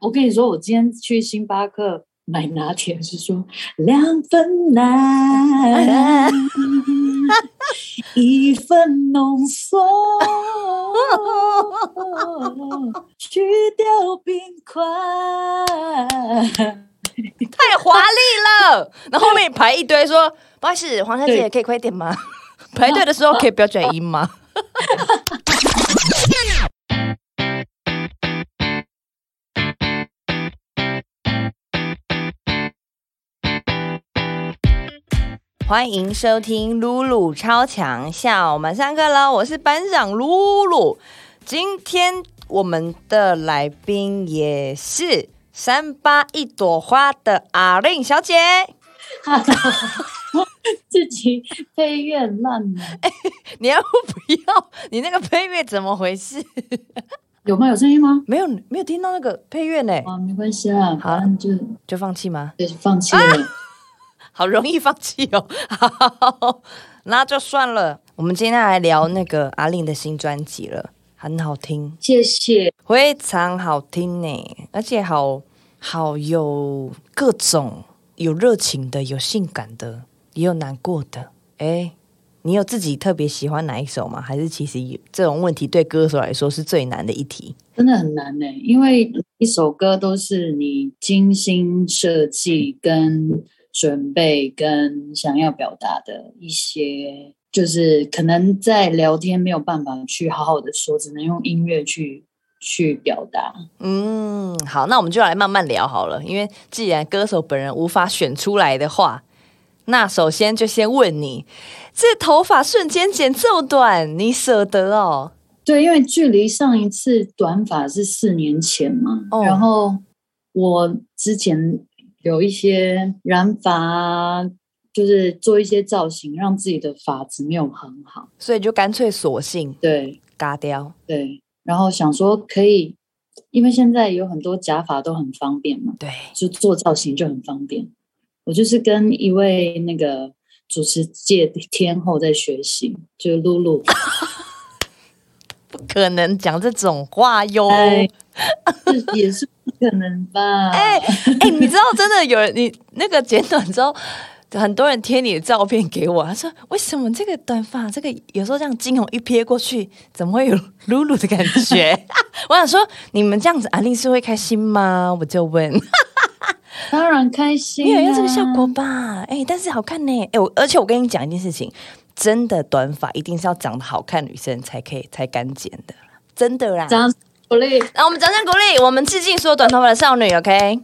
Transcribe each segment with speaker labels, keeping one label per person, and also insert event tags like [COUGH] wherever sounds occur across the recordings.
Speaker 1: 我跟你说，我今天去星巴克买拿铁是说两份奶，[LAUGHS] 一份浓缩，[LAUGHS] 去掉冰块。[LAUGHS]
Speaker 2: 太华丽了。然后后面排一堆说，不好意思，黄小姐
Speaker 1: 对
Speaker 2: 可以快点吗？排队的时候可以不要转音吗？欢迎收听露露超强校，我们上课了，我是班长露露。今天我们的来宾也是三八一朵花的阿令小姐。[LAUGHS]
Speaker 1: 自己配乐很烂呢，[LAUGHS]
Speaker 2: 你要不要？你那个配乐怎么回事？
Speaker 1: 有吗？有声音吗？
Speaker 2: 没有没有听到那个配乐呢，
Speaker 1: 啊，没关系啦，
Speaker 2: 好
Speaker 1: 就
Speaker 2: 就放弃吗？
Speaker 1: 就放弃了。
Speaker 2: 好容易放弃哦，[LAUGHS] 好，那就算了。我们今天来聊那个阿令的新专辑了，很好听，
Speaker 1: 谢谢。
Speaker 2: 非常好听呢，而且好好有各种有热情的，有性感的，也有难过的。哎，你有自己特别喜欢哪一首吗？还是其实有这种问题对歌手来说是最难的一题？
Speaker 1: 真的很难呢，因为一首歌都是你精心设计、跟准备、跟想要表达的一些，就是可能在聊天没有办法去好好的说，只能用音乐去去表达。
Speaker 2: 嗯，好，那我们就来慢慢聊好了。因为既然歌手本人无法选出来的话，那首先就先问你，这头发瞬间剪这么短，你舍得哦？
Speaker 1: 对，因为距离上一次短发是四年前嘛，
Speaker 2: 哦
Speaker 1: 然后我之前有一些染发啊，就是做一些造型，让自己的发质没有很好。
Speaker 2: 所以就干脆索性
Speaker 1: 对
Speaker 2: 嘎掉。
Speaker 1: 对，然后想说可以，因为现在有很多假发都很方便嘛，
Speaker 2: 对，
Speaker 1: 就做造型就很方便。我就是跟一位那个主持界的天后在学习，就是露露。[LAUGHS]
Speaker 2: 不可能讲这种话哟。
Speaker 1: 哎，这也是不可能吧？[LAUGHS]
Speaker 2: 哎哎，你知道真的有人你那个剪短之后，很多人贴你的照片给我，他说为什么这个短发，这个有时候这样惊鸿一瞥过去，怎么会有露露的感觉？[LAUGHS] 我想说，你们这样子，阿丽是会开心吗？我就问，[LAUGHS]
Speaker 1: 当然开心、啊，
Speaker 2: 没有要这个效果吧？哎、但是好看呢。哎、我而且我跟你讲一件事情，真的短发一定是要长得好看女生才可以才敢剪的，真的啦。
Speaker 1: 鼓励。
Speaker 2: 那我们掌声鼓励，我们致敬所有短头发的少女，OK？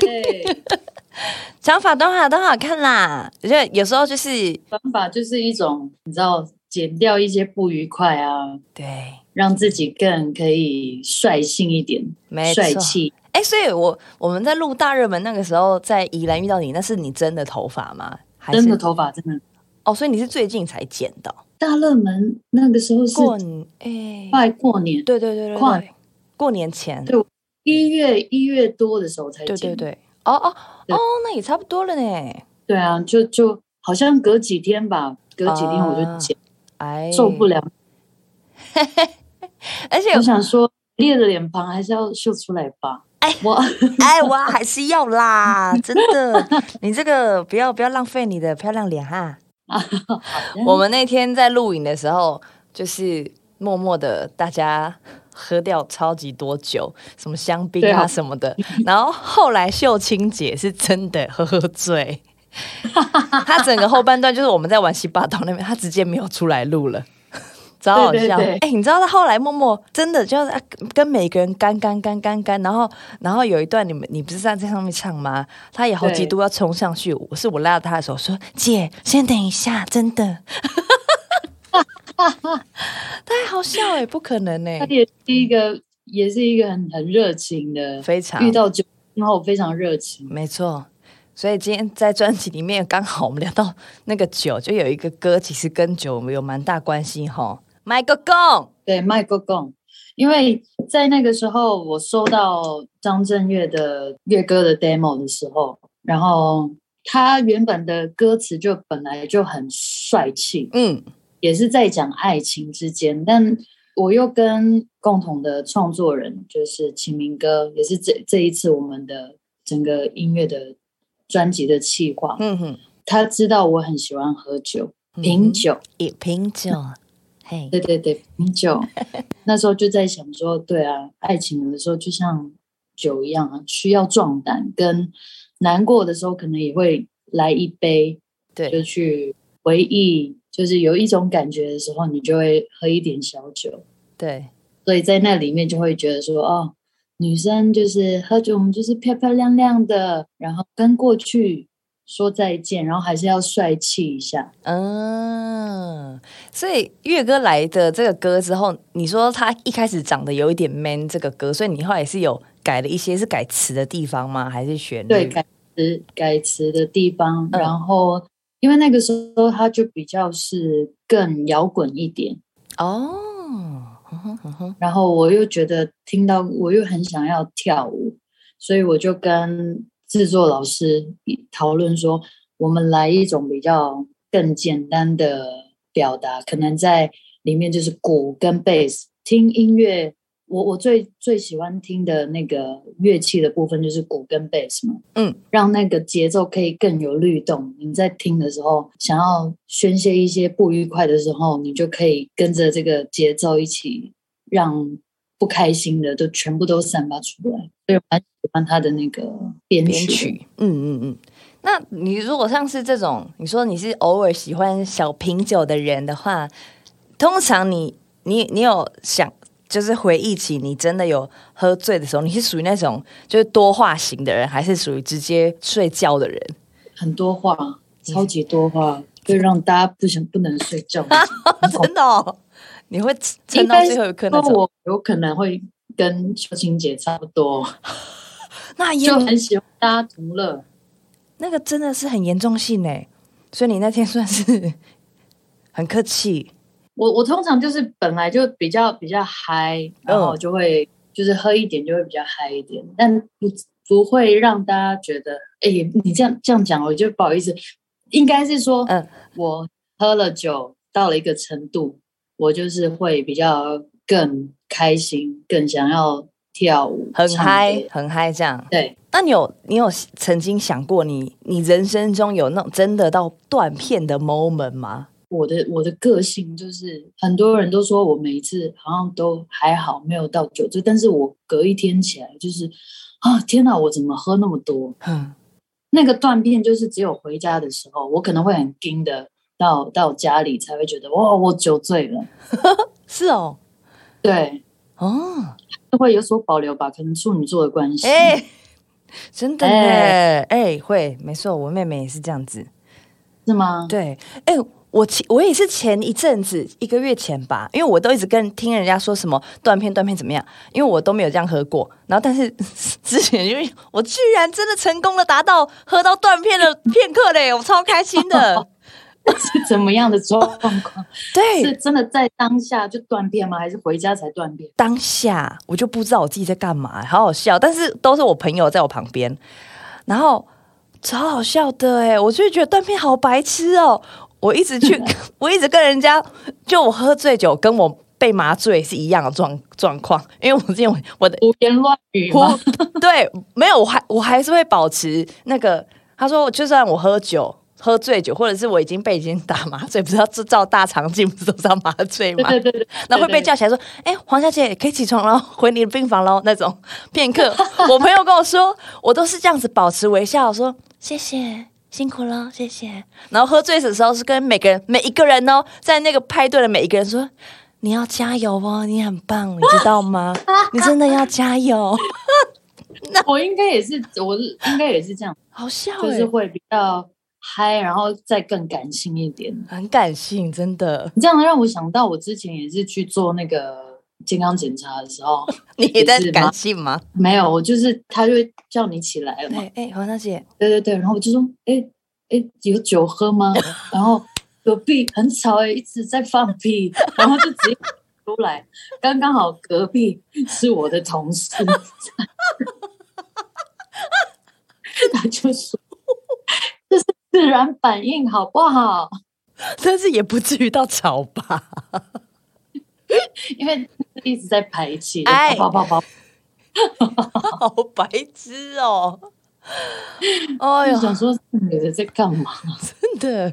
Speaker 1: 对，[LAUGHS]
Speaker 2: 长发、短发都好看啦。我觉得有时候就是
Speaker 1: 短发就是一种，你知道，减掉一些不愉快啊，
Speaker 2: 对，
Speaker 1: 让自己更可以率性一点，
Speaker 2: 没错
Speaker 1: 帅气。
Speaker 2: 哎、所以我我们在录大热门那个时候，在宜兰遇到你，那是你真的头发吗？还是
Speaker 1: 真的头发真的
Speaker 2: 哦，所以你是最近才剪的哦、
Speaker 1: 大热门，那个时候是
Speaker 2: 过年哎、
Speaker 1: 快过年，
Speaker 2: 对对对对
Speaker 1: 跨
Speaker 2: 对，过年前，
Speaker 1: 对一月一月多的时候才
Speaker 2: 对
Speaker 1: 剪。
Speaker 2: 对对，哦哦哦，那也差不多了呢。
Speaker 1: 对啊，就就好像隔几天吧，隔几天我就
Speaker 2: 啊
Speaker 1: 剪，
Speaker 2: 哎，
Speaker 1: 受不了。[LAUGHS]
Speaker 2: 而且
Speaker 1: 我想说，裂的脸庞还是要秀出来吧。
Speaker 2: 哎
Speaker 1: 我 [LAUGHS]
Speaker 2: 哎，我还是要啦，[LAUGHS] 真的，你这个不要不要浪费你的漂亮脸哈。我们那天在录影的时候，就是默默的大家喝掉超级多酒，什么香槟啊什么的。然后后来秀清姐是真的喝醉，[LAUGHS] 她整个后半段就是我们在玩西巴岛那边，她直接没有出来录了。超好笑！哎、
Speaker 1: 对
Speaker 2: 你知道他后来默默真的就是啊跟每个人干干干干干，然后然后有一段你们你不是在在上面唱吗？他也好几度要冲上去，我是我拉着他的手说：“姐，先等一下，真的。” [LAUGHS] [LAUGHS] 太好笑哎、不可能哎、
Speaker 1: 他也是一个，也是一个很很热情的，
Speaker 2: 非常
Speaker 1: 遇到酒之后非常热情。
Speaker 2: 没错。所以今天在专辑里面刚好我们聊到那个酒，就有一个歌其实跟酒有蛮大关系哈。麦克贡，
Speaker 1: 对，麦克贡，因为在那个时候我收到张震岳的乐歌的 demo 的时候，然后他原本的歌词就本来就很帅气，
Speaker 2: 嗯，
Speaker 1: 也是在讲爱情之间，但我又跟共同的创作人，就是秦明哥，也是这这一次我们的整个音乐的专辑的企划。
Speaker 2: 嗯哼，
Speaker 1: 他知道我很喜欢喝酒，品酒，
Speaker 2: 一瓶酒，[LAUGHS] 嘿，
Speaker 1: 对对对，品酒。[LAUGHS] 那时候就在想说，对啊，爱情有的时候就像酒一样啊，需要壮胆。跟难过的时候，可能也会来一杯，
Speaker 2: 对就，
Speaker 1: 去回忆，就是有一种感觉的时候，你就会喝一点小酒。
Speaker 2: 对，
Speaker 1: 所以在那里面就会觉得说，哦，女生就是喝酒，我们就是漂漂亮亮的，然后跟过去说再见，然后还是要帅气一下。
Speaker 2: 嗯，所以月哥来的这个歌之后，你说他一开始长得有一点 man 这个歌，所以你后来是有改了一些是改词的地方吗？还是旋律？
Speaker 1: 对，改词改词的地方，
Speaker 2: 嗯
Speaker 1: 然后因为那个时候他就比较是更摇滚一点，
Speaker 2: 哦，
Speaker 1: 然后我又觉得听到我又很想要跳舞，所以我就跟制作老师讨论说，我们来一种比较更简单的表达，可能在里面就是鼓跟贝斯，听音乐。我我最最喜欢听的那个乐器的部分就是鼓跟贝斯嘛，
Speaker 2: 嗯，
Speaker 1: 让那个节奏可以更有律动。你在听的时候，想要宣泄一些不愉快的时候，你就可以跟着这个节奏一起，让不开心的都全部都散发出来。所以我蛮喜欢他的那个编曲的。
Speaker 2: 编曲，嗯嗯嗯。那你如果像是这种，你说你是偶尔喜欢小品酒的人的话，通常你你你有想，就是回忆起你真的有喝醉的时候，你是属于那种就是多话型的人，还是属于直接睡觉的人？
Speaker 1: 很多话，超级多话，会让大家不想不能睡觉。[LAUGHS]
Speaker 2: 真的、哦，你会撑到最后一刻那种？
Speaker 1: 我有可能会跟秋晴姐差不多，[LAUGHS]
Speaker 2: 那也
Speaker 1: 就很喜欢大家同乐。
Speaker 2: 那个真的是很严重性哎，所以你那天算是 [LAUGHS] 很客气。
Speaker 1: 我我通常就是本来就比较比较嗨，然后就会、就是喝一点就会比较嗨一点，但不不会让大家觉得，哎、你这样这样讲，我就不好意思。应该是说，
Speaker 2: 嗯
Speaker 1: 我喝了酒到了一个程度，我就是会比较更开心，更想要跳舞，
Speaker 2: 很嗨，很嗨这样。
Speaker 1: 对，
Speaker 2: 那你有你有曾经想过你你人生中有那种真的到断片的 moment 吗？
Speaker 1: 我的我的个性就是，很多人都说我每一次好像都还好，没有到酒醉，但是我隔一天起来就是，啊天哪，我怎么喝那么多？
Speaker 2: 嗯，
Speaker 1: 那个断片就是只有回家的时候，我可能会很惊的到到家里才会觉得哇，我酒醉了。[LAUGHS]
Speaker 2: 是哦，
Speaker 1: 对，
Speaker 2: 哦，
Speaker 1: 会有所保留吧，可能处女座的关系。
Speaker 2: 哎、真的呢，
Speaker 1: 哎
Speaker 2: 哎、会，没错，我妹妹也是这样子。
Speaker 1: 是吗？
Speaker 2: 对，哎、我前我也是前一阵子一个月前吧，因为我都一直跟听人家说什么断片断片怎么样，因为我都没有这样喝过。然后但是 [LAUGHS] 之前因为我居然真的成功的达到喝到断片的片刻嘞，我超开心的。[LAUGHS]
Speaker 1: 是怎么样的状况？[LAUGHS]
Speaker 2: 对，
Speaker 1: 是真的在当下就断片吗？还是回家才断片？
Speaker 2: 当下我就不知道我自己在干嘛，好好笑。但是都是我朋友在我旁边，然后超好笑的哎，我就会觉得断片好白痴哦。我一直去，[LAUGHS] 我一直跟人家，就我喝醉酒跟我被麻醉是一样的状状况，因为我之前我的
Speaker 1: 胡言乱语
Speaker 2: 呼
Speaker 1: 吗？
Speaker 2: 对没有，我还我还是会保持那个。他说，就算我喝酒。喝醉酒，或者是我已经被已经打麻醉，不是要照大肠镜，不是都是要麻醉吗？
Speaker 1: 对对对对，
Speaker 2: 然后会被叫起来说：“哎、黄小姐可以起床喽，回你的病房喽。”那种片刻，[LAUGHS] 我朋友跟我说，我都是这样子保持微笑，说谢谢，辛苦了，谢谢。然后喝醉的时候是跟每个人每一个人哦，在那个派对的每一个人说：“你要加油哦，你很棒，你知道吗？[LAUGHS] 你真的要加油。
Speaker 1: 那 [LAUGHS] 我应该也是，我是应该也是这样，”
Speaker 2: 好笑哎、
Speaker 1: 就是会比较嗨，然后再更感性一点。
Speaker 2: 很感性，真的。
Speaker 1: 你这样让我想到，我之前也是去做那个健康检查的时候，[LAUGHS]
Speaker 2: 你也在感性吗？
Speaker 1: 没有，我就是他就会叫你起来了嘛
Speaker 2: 对，，哎、黄小姐，
Speaker 1: 对对对，然后我就说，哎哎，有酒喝吗？[LAUGHS] 然后隔壁很吵哎、一直在放屁，然后就直接出来，刚刚好隔壁是我的同事，[LAUGHS] 他就说这是自然反应，好不好？
Speaker 2: 但是也不至于到吵吧？
Speaker 1: 因为一直在排气，
Speaker 2: 哎。
Speaker 1: 跑跑跑跑，[LAUGHS]
Speaker 2: 好白痴哦！哎呦，
Speaker 1: 就想说这女的在干嘛？
Speaker 2: 真的，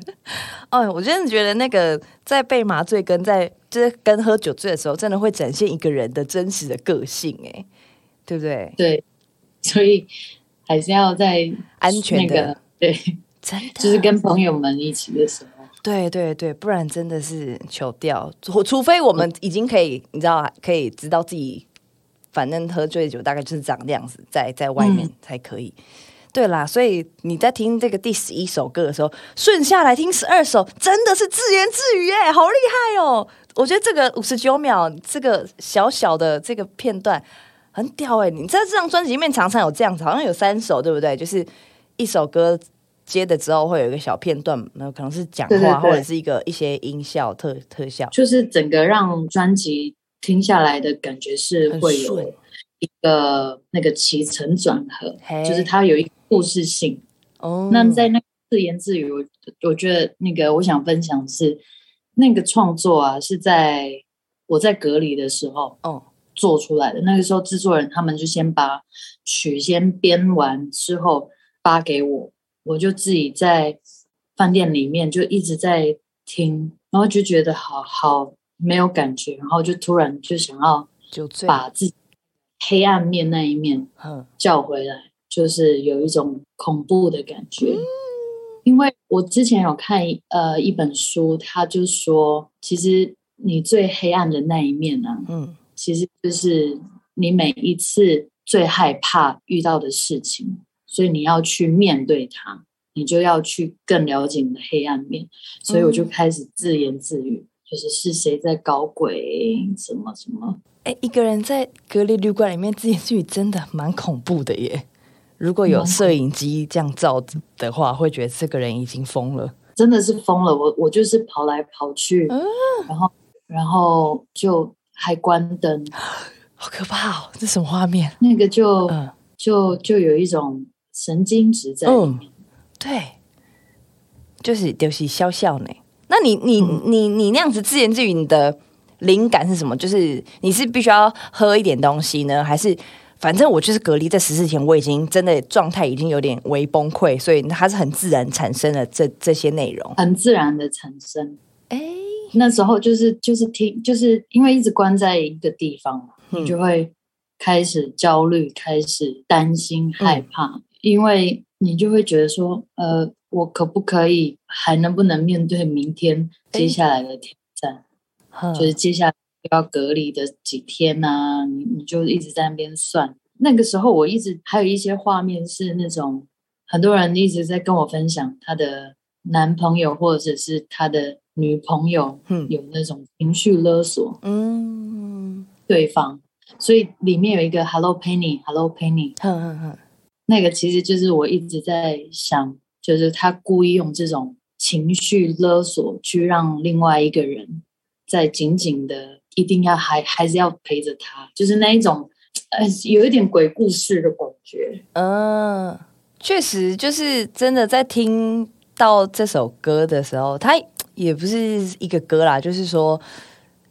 Speaker 2: 哎，我真的觉得那个在被麻醉跟在就是跟喝酒醉的时候，真的会展现一个人的真实的个性，哎，对不对？
Speaker 1: 对，所以还是要在
Speaker 2: 安全的。
Speaker 1: 那个对，
Speaker 2: 真的。
Speaker 1: 就是跟朋友们一起的时候，
Speaker 2: 对对对，不然真的是求掉。除除非我们已经可以，你知道，可以知道自己，反正喝醉酒大概就是长那样子，在在外面
Speaker 1: 嗯
Speaker 2: 才可以。对啦，所以你在听这个第十一首歌的时候，顺下来听十二首，真的是自言自语哎，好厉害哦！我觉得这个五十九秒，这个小小的这个片段很屌哎！你在这张专辑里面常常有这样子，好像有三首，对不对？就是一首歌接的之后会有一个小片段，那可能是讲话
Speaker 1: 对对对。
Speaker 2: 或者是一个一些音效特特效，
Speaker 1: 就是整个让专辑听下来的感觉是会有一个那个起承转合
Speaker 2: 嘿，
Speaker 1: 就是它有一个故事性。
Speaker 2: 哦。
Speaker 1: 那在那个自言自语，我我觉得那个我想分享是那个创作啊，是在我在隔离的时候
Speaker 2: 哦。
Speaker 1: 做出来的。那个时候制作人他们就先把曲先编完之后发给我，我就自己在饭店里面就一直在听，然后就觉得好好没有感觉，然后就突然就想要把自己黑暗面那一面
Speaker 2: 嗯
Speaker 1: 叫回来，就是有一种恐怖的感觉。因为我之前有看呃一本书，他就说，其实你最黑暗的那一面呢、
Speaker 2: 嗯
Speaker 1: 其实就是你每一次最害怕遇到的事情，所以你要去面对它，你就要去更了解你的黑暗面。所以我就开始自言自语，就是是谁在搞鬼，什么什么。
Speaker 2: 哎，一个人在隔离旅馆里面自言自语，真的蛮恐怖的耶。如果有摄影机这样照的话，会觉得这个人已经疯了。
Speaker 1: 真的是疯了，我我就是跑来跑去，
Speaker 2: 嗯
Speaker 1: 然后然后就还关灯，[GASPS]
Speaker 2: 好可怕哦！这什么画面？
Speaker 1: 那个就、
Speaker 2: 嗯
Speaker 1: 就就有一种神经质在里
Speaker 2: 嗯
Speaker 1: 面。，
Speaker 2: 对，就是就是笑笑呢。那你你
Speaker 1: 嗯
Speaker 2: 你你那样子自言自语，你的灵感是什么？就是你是必须要喝一点东西呢，还是反正我就是隔离这十四天，我已经真的状态已经有点微崩溃，所以它是很自然产生了这这些内容。
Speaker 1: 很自然的产生。
Speaker 2: 哎，
Speaker 1: 那时候就是就是听，就是因为一直关在一个地方嘛，
Speaker 2: 嗯
Speaker 1: 你就会开始焦虑，开始担心、
Speaker 2: 嗯
Speaker 1: 害怕，因为你就会觉得说，呃，我可不可以，还能不能面对明天接下来的挑战？
Speaker 2: 哼
Speaker 1: 就是接下来要隔离的几天呐、你你就一直在那边算。那个时候我一直还有一些画面是那种很多人一直在跟我分享他的男朋友或者是他的女朋友
Speaker 2: 嗯
Speaker 1: 有那种情绪勒索
Speaker 2: 嗯，
Speaker 1: 对方，所以里面有一个 Hello Penny，Hello Penny，
Speaker 2: 哼哼哼，
Speaker 1: 那个其实就是我一直在想，就是他故意用这种情绪勒索去让另外一个人在紧紧的，一定要还还是要陪着他，就是那一种，呃，有一点鬼故事的感觉。
Speaker 2: 嗯，确实就是真的在听到这首歌的时候，它也不是一个歌啦，就是说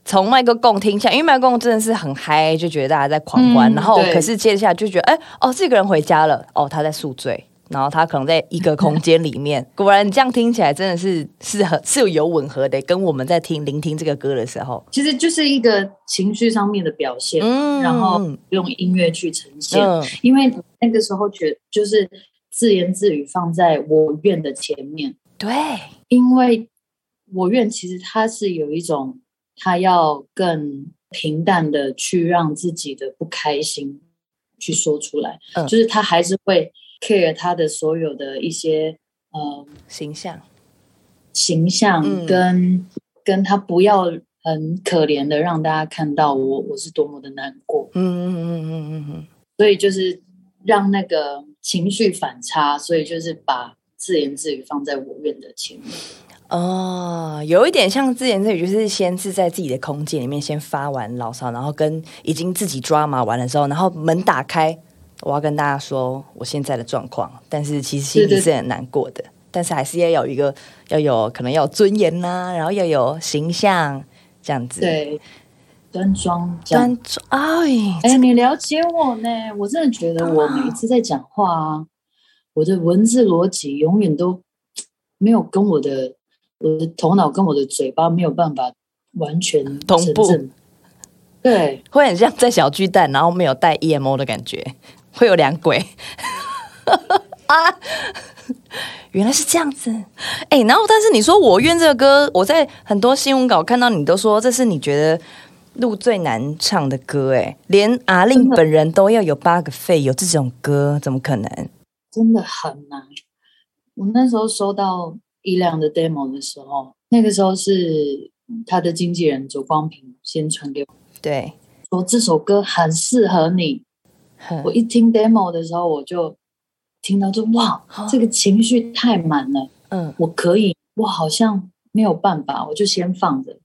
Speaker 2: 从麦克共听下，因为麦克共真的是很嗨，就觉得大家在狂欢，
Speaker 1: 嗯
Speaker 2: 然后可是接下来就觉得，哎、哦，这个人回家了，哦，他在宿醉。然后他可能在一个空间里面，[LAUGHS] 果然这样听起来真的是是很是有吻合的，跟我们在听聆听这个歌的时候，
Speaker 1: 其实就是一个情绪上面的表现，
Speaker 2: 嗯。
Speaker 1: 然后用音乐去呈现。
Speaker 2: 嗯。
Speaker 1: 因为那个时候觉就是自言自语放在我愿的前面，
Speaker 2: 对，
Speaker 1: 因为我愿其实它是有一种，他要更平淡的去让自己的不开心去说出来，
Speaker 2: 嗯。
Speaker 1: 就是他还是会 care 他的所有的一些呃
Speaker 2: 形象，
Speaker 1: 形象
Speaker 2: 嗯。
Speaker 1: 跟、跟他不要很可怜的让大家看到我我是多么的难过，
Speaker 2: 嗯嗯嗯嗯嗯嗯，
Speaker 1: 所以就是让那个情绪反差，所以就是把自言自语放在我愿的前面。
Speaker 2: 哦，有一点像自言自语，就是先是在自己的空间里面先发完牢骚，然后跟已经自己抓马完了之后，然后门打开，我要跟大家说我现在的状况，但是其实心里是很难过的，但是还是要有一个要有可能要有尊严呐、然后要有形象这样子。，
Speaker 1: 对，端庄。
Speaker 2: 端庄，哎，
Speaker 1: 哎、你了解我呢？我真的觉得我每一次在讲话啊，我的文字逻辑永远都没有跟我的我的头脑跟我的嘴巴没有办法完全 [LAUGHS]
Speaker 2: 同步。
Speaker 1: 对，
Speaker 2: 会很像在小巨蛋，然后没有带 EMO 的感觉，会有两轨啊。原来是这样子，哎、然后但是你说《我愿》这个歌，我在很多新闻稿看到你都说这是你觉得录最难唱的歌，哎，连阿令本人都要有八个肺，有这种歌，怎么可能？
Speaker 1: 真的很难。我那时候收到伊亮的 demo 的时候，那个时候是他的经纪人左光平先传给我
Speaker 2: 对，
Speaker 1: 说这首歌很适合你。我一听 demo 的时候，我就听到就哇，这个情绪太满了，
Speaker 2: 嗯，
Speaker 1: 我可以，我好像没有办法，我就先放着。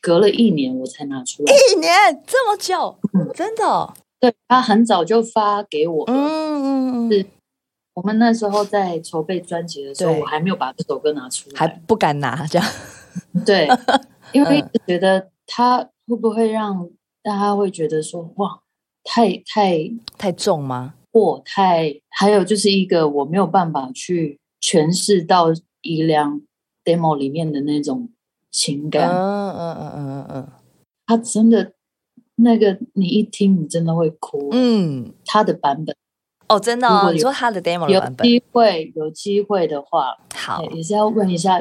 Speaker 1: 隔了一年我才拿出来。
Speaker 2: 一年这么久，真的哦、
Speaker 1: 对他很早就发给我了。
Speaker 2: 嗯嗯嗯，
Speaker 1: 是我们那时候在筹备专辑的时候，我还没有把这首歌拿出来。
Speaker 2: 还不敢拿这样，[LAUGHS]
Speaker 1: 对，因为一
Speaker 2: 嗯
Speaker 1: 直觉得他会不会让大家会觉得说哇，太太
Speaker 2: 太重吗？
Speaker 1: 过太，还有就是一个我没有办法去诠释到伊良 demo 里面的那种情感
Speaker 2: 嗯
Speaker 1: 感。
Speaker 2: 嗯嗯嗯嗯嗯
Speaker 1: 他真的那个，你一听你真的会哭。
Speaker 2: 嗯，
Speaker 1: 他的版本
Speaker 2: 哦，真的哦，你说他的 demo 的
Speaker 1: 有
Speaker 2: 版本，
Speaker 1: 机会有机会的话，
Speaker 2: 好，
Speaker 1: 也是要问一下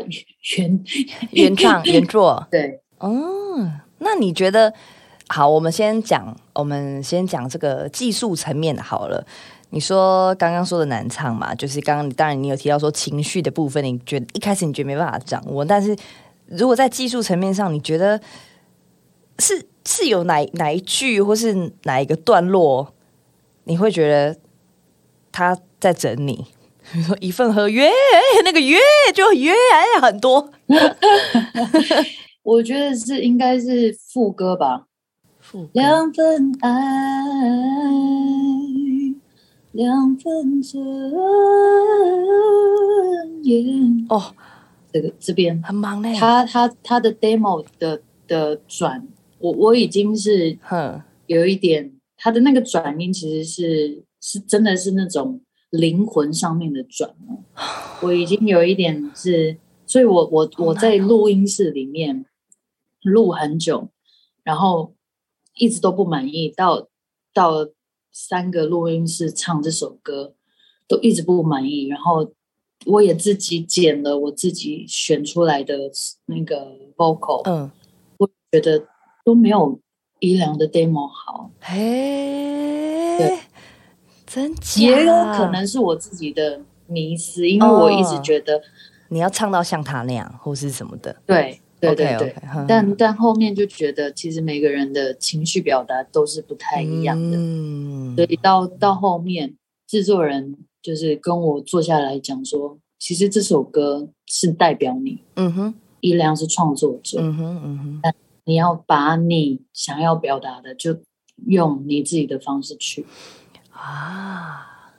Speaker 1: 原 [LAUGHS] [LAUGHS]
Speaker 2: 原创 [LAUGHS] 原作，
Speaker 1: 对
Speaker 2: 哦，那你觉得好？我们先讲，我们先讲这个技术层面的好了。你说刚刚说的难唱嘛，就是刚刚当然你有提到说情绪的部分，你觉得一开始你觉得没办法掌握，但是如果在技术层面上，你觉得是是有哪哪一句或是哪一个段落，你会觉得他在整你？比如说一份合约，那个约就约哎很多，[LAUGHS]
Speaker 1: 我觉得是应该是副歌吧。
Speaker 2: 副歌
Speaker 1: 两份爱，两份尊严。
Speaker 2: 哦，
Speaker 1: 这个这边，
Speaker 2: 很忙嘞。
Speaker 1: 他他他的 demo 的的转，我我已经是
Speaker 2: 哼，
Speaker 1: 有一点，他的那个转音其实是是真的是那种灵魂上面的转哦。我已经有一点是，所以我我我在录音室里面录很久，然后一直都不满意，到到三个录音室唱这首歌都一直不满意，然后我也自己剪了我自己选出来的那个 vocal，、
Speaker 2: 嗯，我
Speaker 1: 觉得都没有伊良的 demo 好，
Speaker 2: 嘿
Speaker 1: 对，也有可能是我自己的迷失，因为我一直
Speaker 2: 哦
Speaker 1: 觉得、
Speaker 2: 你要唱到像他那样，或是什么的。
Speaker 1: 对对对对。
Speaker 2: 哼
Speaker 1: 但但后面就觉得其实每个人的情绪表达都是不太一样的，
Speaker 2: 嗯。
Speaker 1: 所以到到后面制作人就是跟我坐下来讲说，其实这首歌是代表你，
Speaker 2: 嗯哼，
Speaker 1: 伊良是创作者，
Speaker 2: 嗯哼，嗯哼，
Speaker 1: 你要把你想要表达的就用你自己的方式去。
Speaker 2: 啊，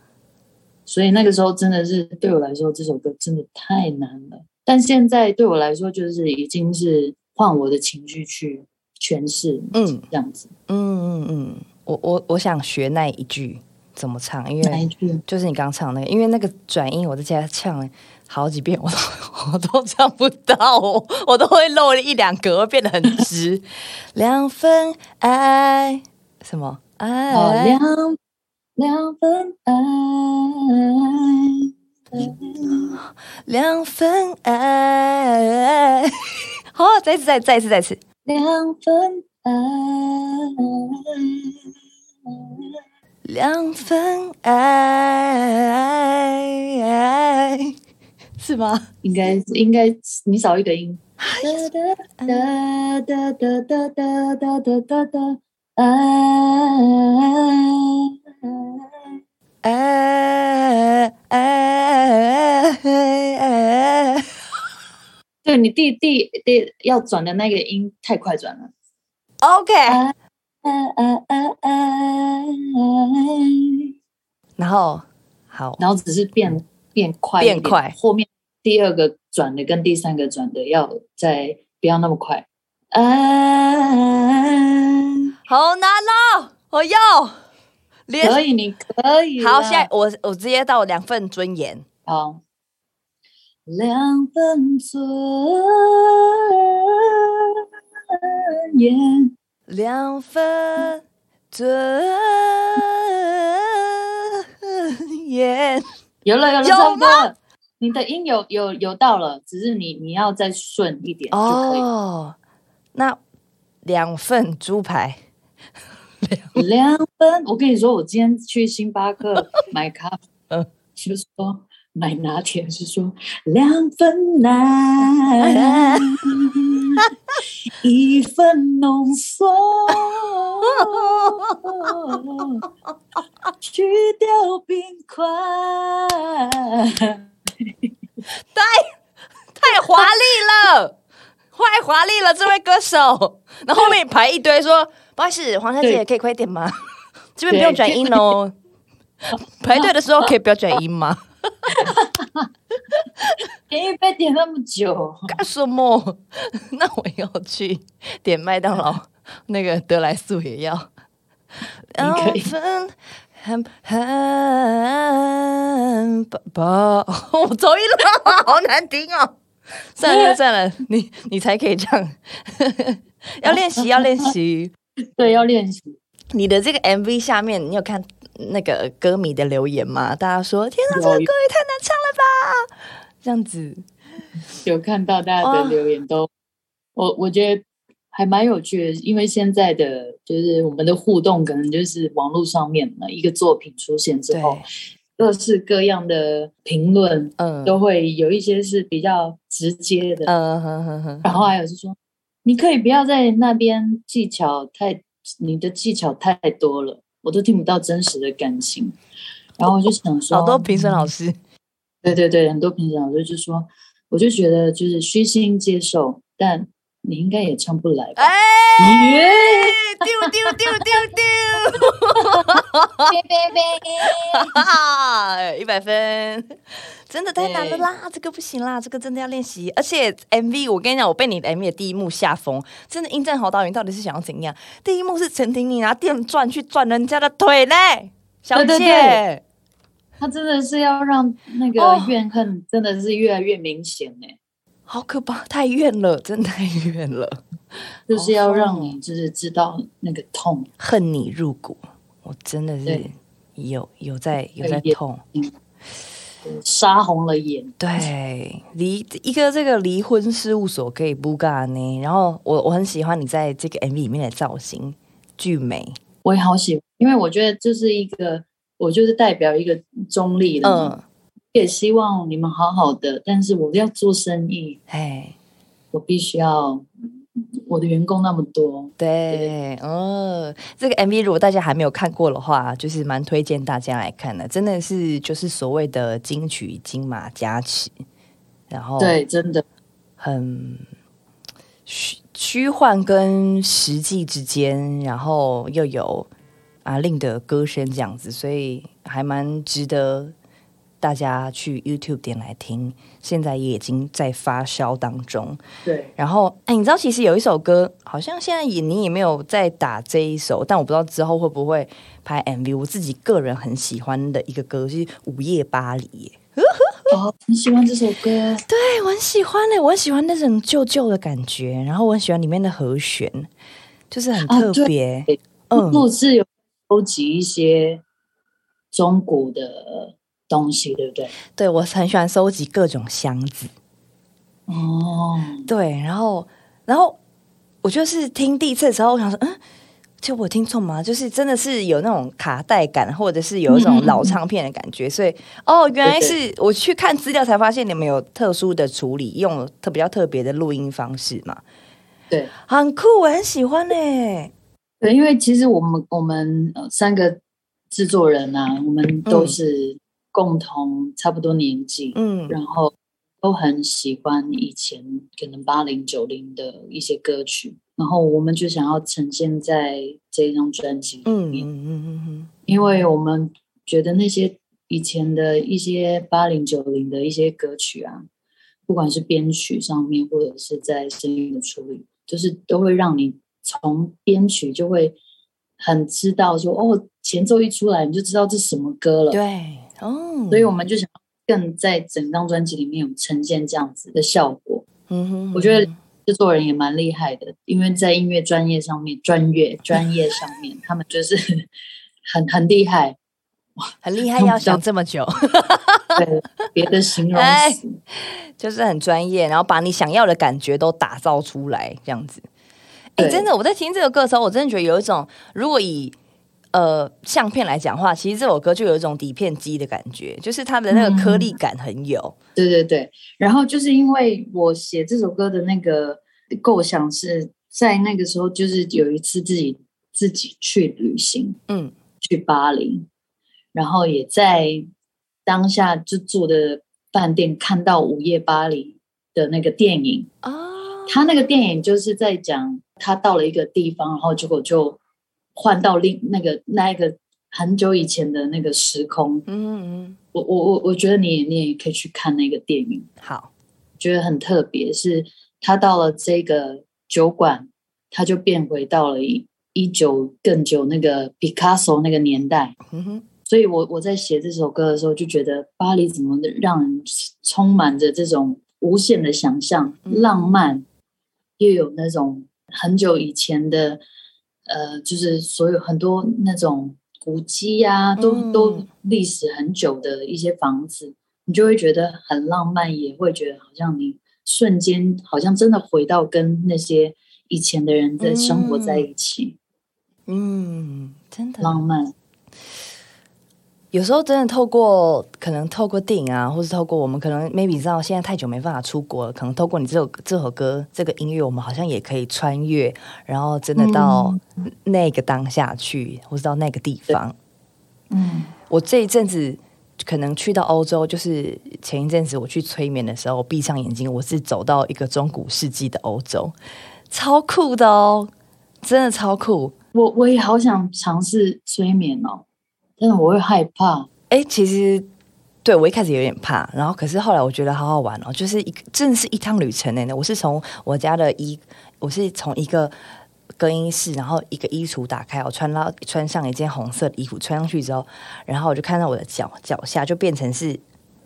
Speaker 1: 所以那个时候真的是对我来说，这首歌真的太难了。但现在对我来说，就是已经是换我的情绪去诠释，
Speaker 2: 嗯
Speaker 1: 这样子。
Speaker 2: 嗯嗯嗯，我我我想学那一句怎么唱，因为
Speaker 1: 哪一句？
Speaker 2: 就是你刚唱那个，因为那个转音我在家唱了好几遍，我都 [LAUGHS] 我都唱不到，我我都会漏了一两格，会变得很直。[LAUGHS] 两分爱，什么爱？
Speaker 1: 哦，两两份爱，
Speaker 2: 两份爱。好，再一次，再再一次，再次。
Speaker 1: 两份爱，
Speaker 2: 两份爱，是吗？
Speaker 1: 应该应该你少一个音。哒哒哒哒哒哒哒哒哒哒，爱。[LAUGHS] 对你第第第要转的那个音太快转了。
Speaker 2: OK。[LAUGHS] 然后好，
Speaker 1: 然后只是变变快
Speaker 2: 变快
Speaker 1: 后面第二个转的跟第三个转的要再不要那么快。啊，
Speaker 2: 好难哦，我要连
Speaker 1: 可以，你可以。
Speaker 2: 好，现在我我直接到两份尊严。
Speaker 1: 好，两份尊严，
Speaker 2: 两份尊严，
Speaker 1: 有了有了，
Speaker 2: 有
Speaker 1: 了。你的音有有有到了，只是你你要再顺一点就可以。
Speaker 2: 哦，那两份猪排，
Speaker 1: 两分，我跟你说，我今天去星巴克 [LAUGHS] 买咖啡，
Speaker 2: 嗯。
Speaker 1: 就说买拿铁是说两分奶，一分浓缩，去掉冰块。
Speaker 2: 太太华丽了，太华丽了，这位歌手。然后后面排一堆说，不好意思，黄小姐可以快点吗？[LAUGHS] 这边不用转音哦。排队的时候可以不要转音吗？
Speaker 1: 点一杯点那么久，
Speaker 2: 干什么？[LAUGHS] 那我要去点麦当劳，那个德莱素也要。
Speaker 1: 可以
Speaker 2: 两份很很宝宝，[LAUGHS] 我走音了，好难听哦。[LAUGHS] 算了算了，你你才可以唱，[LAUGHS] 要练习要练习。[LAUGHS]
Speaker 1: 对，要练习。
Speaker 2: 你的这个 MV 下面，你有看那个歌迷的留言吗？大家说：“天哪，这个歌也太难唱了吧！”这样子，
Speaker 1: 有看到大家的留言都，我我觉得还蛮有趣的，因为现在的就是我们的互动，可能就是网络上面嘛，一个作品出现之后
Speaker 2: 对，，
Speaker 1: 各式各样的评论
Speaker 2: 嗯。
Speaker 1: 都会有一些是比较直接的，
Speaker 2: 嗯哼哼哼，
Speaker 1: 然后还有是说，你可以不要在那边技巧太，你的技巧太多了，我都听不到真实的感情。然后我就想说，
Speaker 2: 好多评审老师，
Speaker 1: 对对对，很多评审老师就说，我就觉得就是虚心接受，但你应该也唱不来吧？
Speaker 2: 哎，
Speaker 1: 耶
Speaker 2: 丢丢丢丢丢，哈哈，[LAUGHS] 一百分，真的太难了啦！这个不行啦，这个真的要练习。而且 MV，我跟你讲，我被你的 MV 的第一幕吓疯，真的。殷正豪导演到底是想要怎样？第一幕是陈婷妮拿电钻去钻人家的腿嘞，小姐。
Speaker 1: 对对对他真的是要让那个
Speaker 2: 哦
Speaker 1: 怨恨真的是越来越明显呢，
Speaker 2: 好可怕，太怨了，真的太怨了，[LAUGHS]
Speaker 1: 就是要让
Speaker 2: 哦
Speaker 1: 你就是知道那个痛。
Speaker 2: 恨你入骨，我真的是有有在有在痛。
Speaker 1: 杀红了眼，
Speaker 2: 对，离一个这个离婚事务所可以不干呢。然后我我很喜欢你在这个 MV 里面的造型，巨美。
Speaker 1: 我也好喜欢，因为我觉得这是一个，我就是代表一个中立的，
Speaker 2: 嗯，
Speaker 1: 也希望你们好好的，但是我要做生意，
Speaker 2: 哎，
Speaker 1: 我必须要我的员工那么多，
Speaker 2: 对，嗯，这个 MV 如果大家还没有看过的话，就是蛮推荐大家来看的。真的是就是所谓的金曲金马加持，然后
Speaker 1: 对，真的，
Speaker 2: 很虚虚幻跟实际之间，然后又有阿令的歌声这样子，所以还蛮值得大家去 YouTube 点来听。现在也已经在发烧当中。
Speaker 1: 对，
Speaker 2: 然后，哎，你知道其实有一首歌，好像现在也你也没有在打这一首，但我不知道之后会不会拍 MV。我自己个人很喜欢的一个歌是《午夜巴黎》耶。
Speaker 1: 哦，很喜欢这首歌，
Speaker 2: 对，我很喜欢呢、我很喜欢那种旧旧的感觉，然后我很喜欢里面的和弦，就是很
Speaker 1: 啊
Speaker 2: 特别。
Speaker 1: 对
Speaker 2: 嗯，
Speaker 1: 录制有收集一些中古的东西，对不对？
Speaker 2: 对我很喜欢收集各种箱子。
Speaker 1: 哦，
Speaker 2: 对，然后，然后我就是听第一次的时候，我想说，嗯，就我听错吗？就是真的是有那种卡带感，或者是有一种老唱片的感觉。所以，哦，原来是我去看资料才发现你们有特殊的处理，用特比较特别的录音方式嘛，
Speaker 1: 对
Speaker 2: 很酷，我很喜欢呢、
Speaker 1: 对，因为其实我们我们呃三个制作人啊，我们都
Speaker 2: 嗯
Speaker 1: 是共同差不多年纪，
Speaker 2: 嗯。
Speaker 1: 然后都很喜欢以前可能八零九零的一些歌曲，然后我们就想要呈现在这张专辑里面，
Speaker 2: 嗯嗯嗯嗯嗯，
Speaker 1: 因为我们觉得那些以前的一些八零九零的一些歌曲啊，不管是编曲上面或者是在声音的处理，就是都会让你从编曲就会很知道说哦，前奏一出来你就知道这是什么歌了。
Speaker 2: 对，哦，
Speaker 1: 所以我们就想更在整张专辑里面有呈现这样子的效果。
Speaker 2: 嗯哼，
Speaker 1: 我觉得制作人也蛮厉害的，因为在音乐专业上面、专业专业上面，他们就是 [LAUGHS] 很很厉害。
Speaker 2: 很厉害，要想这么久，
Speaker 1: 对，别的形容词
Speaker 2: 就是很专业，然后把你想要的感觉都打造出来，这样子。哎，
Speaker 1: 对
Speaker 2: 真的，我在听这个歌的时候，我真的觉得有一种，如果以呃相片来讲话，其实这首歌就有一种底片机的感觉，就是它的那个颗粒感很有。
Speaker 1: 对对对，然后就是因为我写这首歌的那个构想是在那个时候，就是有一次自己自己去旅行，
Speaker 2: 嗯
Speaker 1: 去巴黎，然后也在当下就住的饭店看到《午夜巴黎》的那个电影。
Speaker 2: 啊，
Speaker 1: 他那个电影就是在讲他到了一个地方，然后结果就换到另那个那一个很久以前的那个时空。
Speaker 2: 嗯嗯，
Speaker 1: 我我我我觉得你你也可以去看那个电影。
Speaker 2: 好，
Speaker 1: 觉得很特别，是他到了这个酒馆，他就变回到了一一九更久那个 Picasso 那个年代。
Speaker 2: 嗯哼，
Speaker 1: 所以我我在写这首歌的时候，就觉得巴黎怎么让人充满着这种无限的想象、
Speaker 2: 嗯
Speaker 1: 浪漫，又有那种很久以前的，呃，就是所有很多那种古迹呀、都、
Speaker 2: 嗯。
Speaker 1: 都历史很久的一些房子，你就会觉得很浪漫，也会觉得好像你瞬间好像真的回到跟那些以前的人在生活在一起，
Speaker 2: 嗯，真的。
Speaker 1: 浪漫。
Speaker 2: 有时候真的透过可能透过电影啊，或是透过我们可能 maybe 知道现在太久没办法出国了，可能透过你这首这首歌这个音乐，我们好像也可以穿越，然后真的到那个当下去，或是到那个地方。
Speaker 1: 嗯
Speaker 2: 我这一阵子可能去到欧洲，就是前一阵子我去催眠的时候，我闭上眼睛，我是走到一个中古世纪的欧洲，超酷的哦，真的超酷。
Speaker 1: 我我也好想尝试催眠哦，但是我会害怕。
Speaker 2: 哎、其实对我一开始有点怕，然后可是后来我觉得好好玩哦，就是一真的是一趟旅程呢。我是从我家的衣，我是从一个更衣室，然后一个衣橱打开，我穿到穿上一件红色的衣服，穿上去之后，然后我就看到我的脚脚下就变成是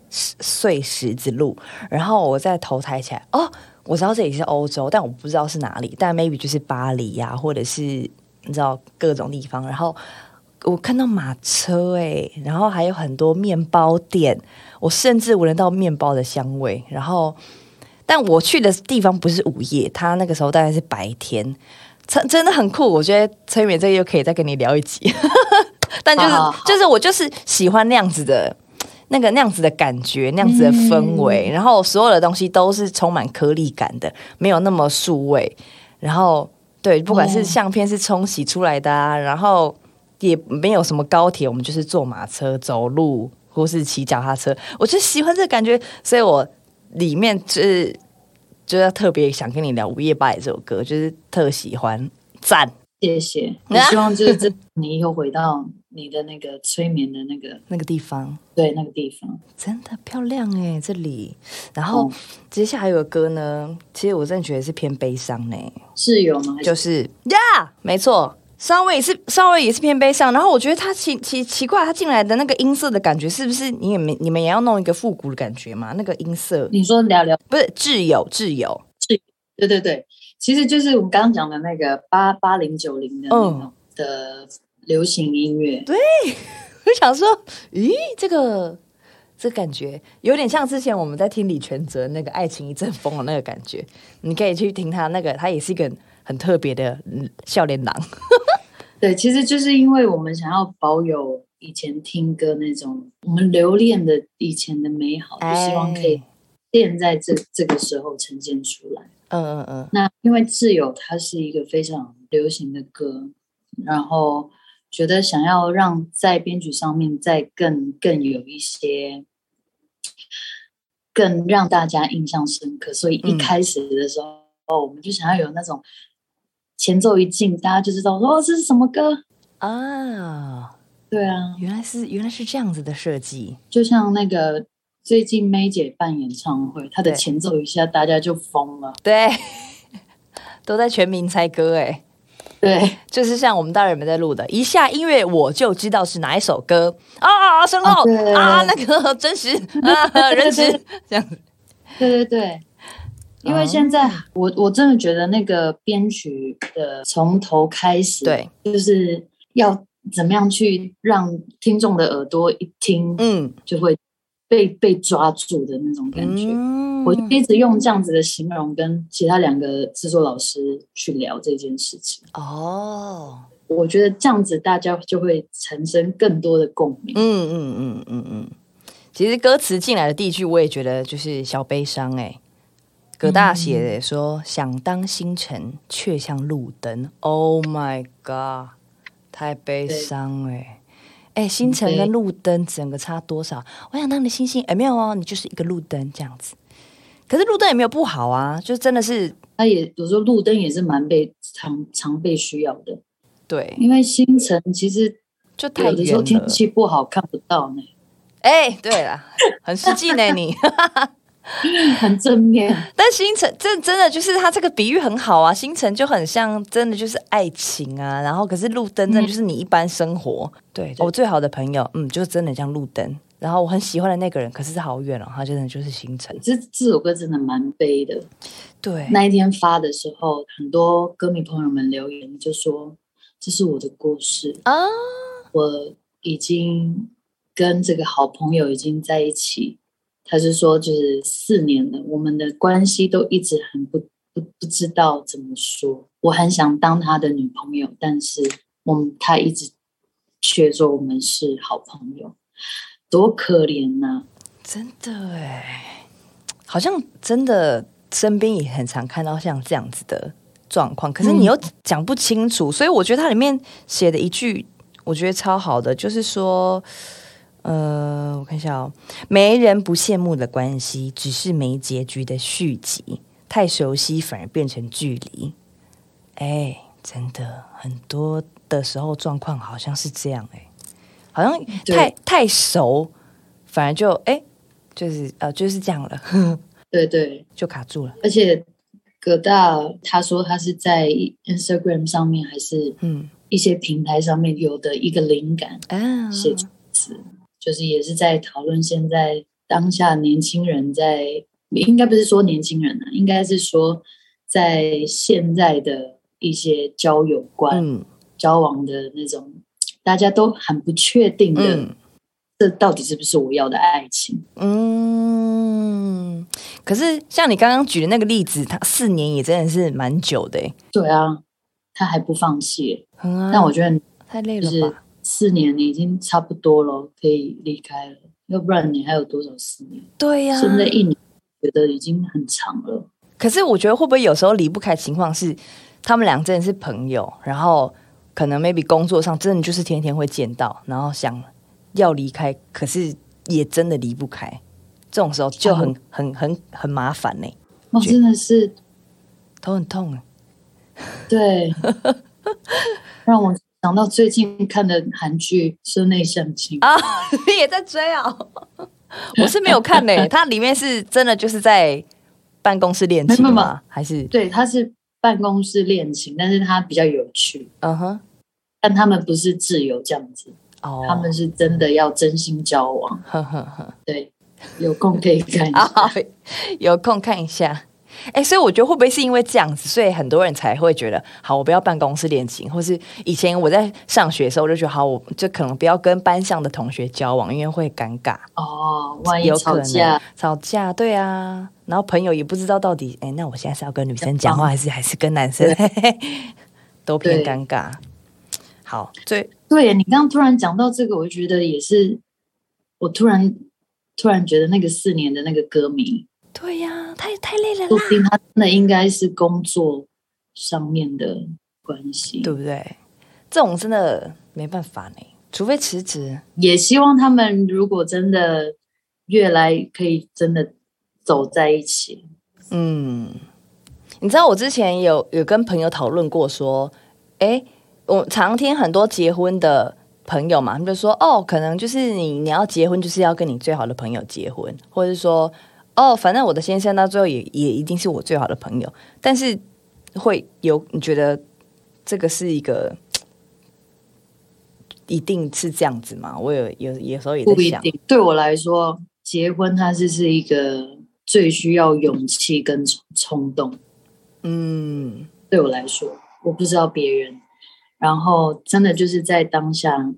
Speaker 2: 碎石子路，然后我再头抬起来，哦，我知道这里是欧洲，但我不知道是哪里，但 maybe 就是巴黎呀、或者是你知道各种地方，然后。我看到马车哎、然后还有很多面包店，我甚至闻得到面包的香味。然后，但我去的地方不是午夜，他那个时候大概是白天，真真的很酷。我觉得催眠这个又可以再跟你聊一集，[LAUGHS] 但就是就是我就是喜欢那样子的。那个那样子的感觉，那样子的氛围，然后所有的东西都是充满颗粒感的，没有那么数位。然后对，不管是
Speaker 1: 哦
Speaker 2: 相片是冲洗出来的啊，然后也没有什么高铁，我们就是坐马车、走路或是骑脚踏车。我就喜欢这个感觉，所以我里面就是就要特别想跟你聊《午夜巴黎》这首歌，就是特喜欢，赞
Speaker 1: 谢谢，[LAUGHS] 我希望就是这你以后回到你的那个催眠的那个
Speaker 2: 那个地方。
Speaker 1: 对那个地方。
Speaker 2: 真的漂亮哎，这里。然后、
Speaker 1: 哦
Speaker 2: 接下来有个歌呢，其实我真的觉得是偏悲伤呢，
Speaker 1: 是有吗？还
Speaker 2: 就是是呀没错，稍微也是稍微也是偏悲伤。然后我觉得他奇奇奇怪，他进来的那个音色的感觉，是不是你也没你们也要弄一个复古的感觉嘛？那个音色
Speaker 1: 你说聊聊，
Speaker 2: 不是挚友挚友挚，
Speaker 1: 对对对，其实就是我们刚刚讲的那个八八零九零的那
Speaker 2: 嗯
Speaker 1: 种的流行音乐。
Speaker 2: 对我想说，咦，这个这感觉有点像之前我们在听李全哲那个《爱情一阵风》的那个感觉。你可以去听他那个，他也是一个很特别的嗯笑脸郎。[LAUGHS]
Speaker 1: 对，其实就是因为我们想要保有以前听歌那种我们留恋的以前的美好，就希望可以
Speaker 2: 哎
Speaker 1: 现在这这个时候呈现出来。
Speaker 2: 嗯嗯嗯，
Speaker 1: 那因为挚友它是一个非常流行的歌，然后觉得想要让在编曲上面再更更有一些，更让大家印象深刻，所以一
Speaker 2: 嗯
Speaker 1: 开始的时候，我们就想要有那种前奏一进，大家就知道说哦这是什么歌。
Speaker 2: 啊，
Speaker 1: 对啊，
Speaker 2: 原来是原来是这样子的设计。
Speaker 1: 就像那个最近 May 姐办演唱会，她的前奏一下，大家就疯了。
Speaker 2: 对，[LAUGHS] 都在全民猜歌哎。
Speaker 1: 对，[LAUGHS]
Speaker 2: 就是像我们大人们在录的，一下音乐我就知道是哪一首歌啊，身后
Speaker 1: 啊
Speaker 2: 啊那个真实啊 [LAUGHS] 人质这样子，
Speaker 1: 对对对，因为现在我我真的觉得那个编曲的从头开始，
Speaker 2: 对，
Speaker 1: 就是要怎么样去让听众的耳朵一听
Speaker 2: 嗯。
Speaker 1: 就会被被抓住的那种感觉。
Speaker 2: 嗯。
Speaker 1: 我就一直用这样子的形容跟其他两个制作老师去聊这件事情，
Speaker 2: 哦，
Speaker 1: 我觉得这样子大家就会产生更多的共鸣。
Speaker 2: 嗯嗯嗯嗯嗯，其实歌词进来的第一句，我也觉得就是小悲伤哎、葛大写的说：“想当星辰，却像路灯。”Oh my god，太悲伤哎、哎、星辰跟路灯整个差多少？我想当你的星星，哎、没有哦，你就是一个路灯这样子。可是路灯也没有不好啊，就真的是
Speaker 1: 它也有时候路灯也是蛮被常常被需要的，
Speaker 2: 对，
Speaker 1: 因为星辰其实
Speaker 2: 就太
Speaker 1: 有的时候。天气不好看不到呢，
Speaker 2: 哎、对了，很实际呢你。[LAUGHS] [LAUGHS]
Speaker 1: 很正面。
Speaker 2: 但星辰这真的就是他这个比喻很好啊，星辰就很像真的就是爱情啊，然后可是路灯真的就是你一般生活。对我最好的朋友，嗯，就真的像路灯。然后我很喜欢的那个人，可是是好远哦，他真的就是星辰。
Speaker 1: 这这首歌真的蛮悲的。
Speaker 2: 对，
Speaker 1: 那一天发的时候，很多歌迷朋友们留言就说：“这是我的故事，
Speaker 2: 啊，
Speaker 1: 我已经跟这个好朋友已经在一起。”他是说，就是四年了，我们的关系都一直很不不不知道怎么说。我很想当他的女朋友，但是我们他一直却说我们是好朋友，多可怜呐、
Speaker 2: 真的哎，好像真的身边也很常看到像这样子的状况，可是你又讲不清楚，所以我觉得它里面写的一句，我觉得超好的，就是说。呃，我看一下哦，没人不羡慕的关系，只是没结局的续集。太熟悉反而变成距离。哎，真的很多的时候状况好像是这样哎、好像太太熟，反而就哎，就是呃就是这样了，[LAUGHS]
Speaker 1: 对对，
Speaker 2: 就卡住了。
Speaker 1: 而且葛大他说他是在 Instagram 上面还是
Speaker 2: 嗯
Speaker 1: 一些平台上面有的一个灵感
Speaker 2: 啊，
Speaker 1: 写出词，就是也是在讨论现在当下年轻人在，应该不是说年轻人啊，应该是说在现在的一些交友观、
Speaker 2: 嗯
Speaker 1: 交往的那种，大家都很不确定的，
Speaker 2: 嗯
Speaker 1: 这到底是不是我要的爱情？
Speaker 2: 嗯。可是像你刚刚举的那个例子，他四年也真的是蛮久的哎，
Speaker 1: 对啊，他还不放弃，
Speaker 2: 嗯啊
Speaker 1: 但我觉得
Speaker 2: 太累
Speaker 1: 就是
Speaker 2: 了吧？
Speaker 1: 四年你已经差不多了，可以离开了，要不然你还有多少四年？
Speaker 2: 对呀、
Speaker 1: 现在一年觉得已经很长了。
Speaker 2: 可是我觉得会不会有时候离不开情况是，他们俩真的是朋友，然后可能 maybe 工作上真的就是天天会见到，然后想要离开，可是也真的离不开，这种时候就很、很很很麻烦呢、
Speaker 1: 哦，真的是
Speaker 2: 头很痛啊。
Speaker 1: 对，[LAUGHS] 让我想到最近看的韩剧《室内相亲》
Speaker 2: 啊！[LAUGHS] 你也在追啊？我是没有看呢、它里面是真的就是在办公室恋情
Speaker 1: 没没有
Speaker 2: 吗？还是
Speaker 1: 对，它是办公室恋情，但是它比较有趣，
Speaker 2: 嗯哼
Speaker 1: 但他们不是自由这样子，
Speaker 2: 哦，
Speaker 1: 他们是真的要真心交往。
Speaker 2: 呵呵呵
Speaker 1: 对，有空可以看一
Speaker 2: 啊
Speaker 1: 下。[LAUGHS]
Speaker 2: 有空看一下。哎、所以我觉得会不会是因为这样子，所以很多人才会觉得，好，我不要办公室恋情，或是以前我在上学的时候，我就觉得，好，我就可能不要跟班上的同学交往，因为会尴尬，
Speaker 1: 哦，万一
Speaker 2: 有可能
Speaker 1: 吵架，
Speaker 2: 吵架，对啊，然后朋友也不知道到底，哎、那我现在是要跟女生讲话，还是还是跟男生，[LAUGHS] 都偏尴尬。好，最
Speaker 1: 对你刚刚突然讲到这个，我就觉得也是，我突然突然觉得那个四年的那个歌迷，
Speaker 2: 对呀、太太累了
Speaker 1: 说不定
Speaker 2: 啦，
Speaker 1: 他真的应该是工作上面的关系。
Speaker 2: 对不对？这种真的没办法呢，除非辞职。
Speaker 1: 也希望他们如果真的越来可以真的走在一起。
Speaker 2: 嗯，你知道我之前有有跟朋友讨论过，说，哎，我常听很多结婚的朋友嘛，他们就说，哦，可能就是你你要结婚，就是要跟你最好的朋友结婚，或者是说，哦，反正我的先生到最后也也一定是我最好的朋友，但是会有你觉得这个是一个一定是这样子吗？我有有有时候也在想。
Speaker 1: 对我来说，结婚它是是一个最需要勇气跟冲冲动。
Speaker 2: 嗯
Speaker 1: 对我来说，我不知道别人。然后真的就是在当下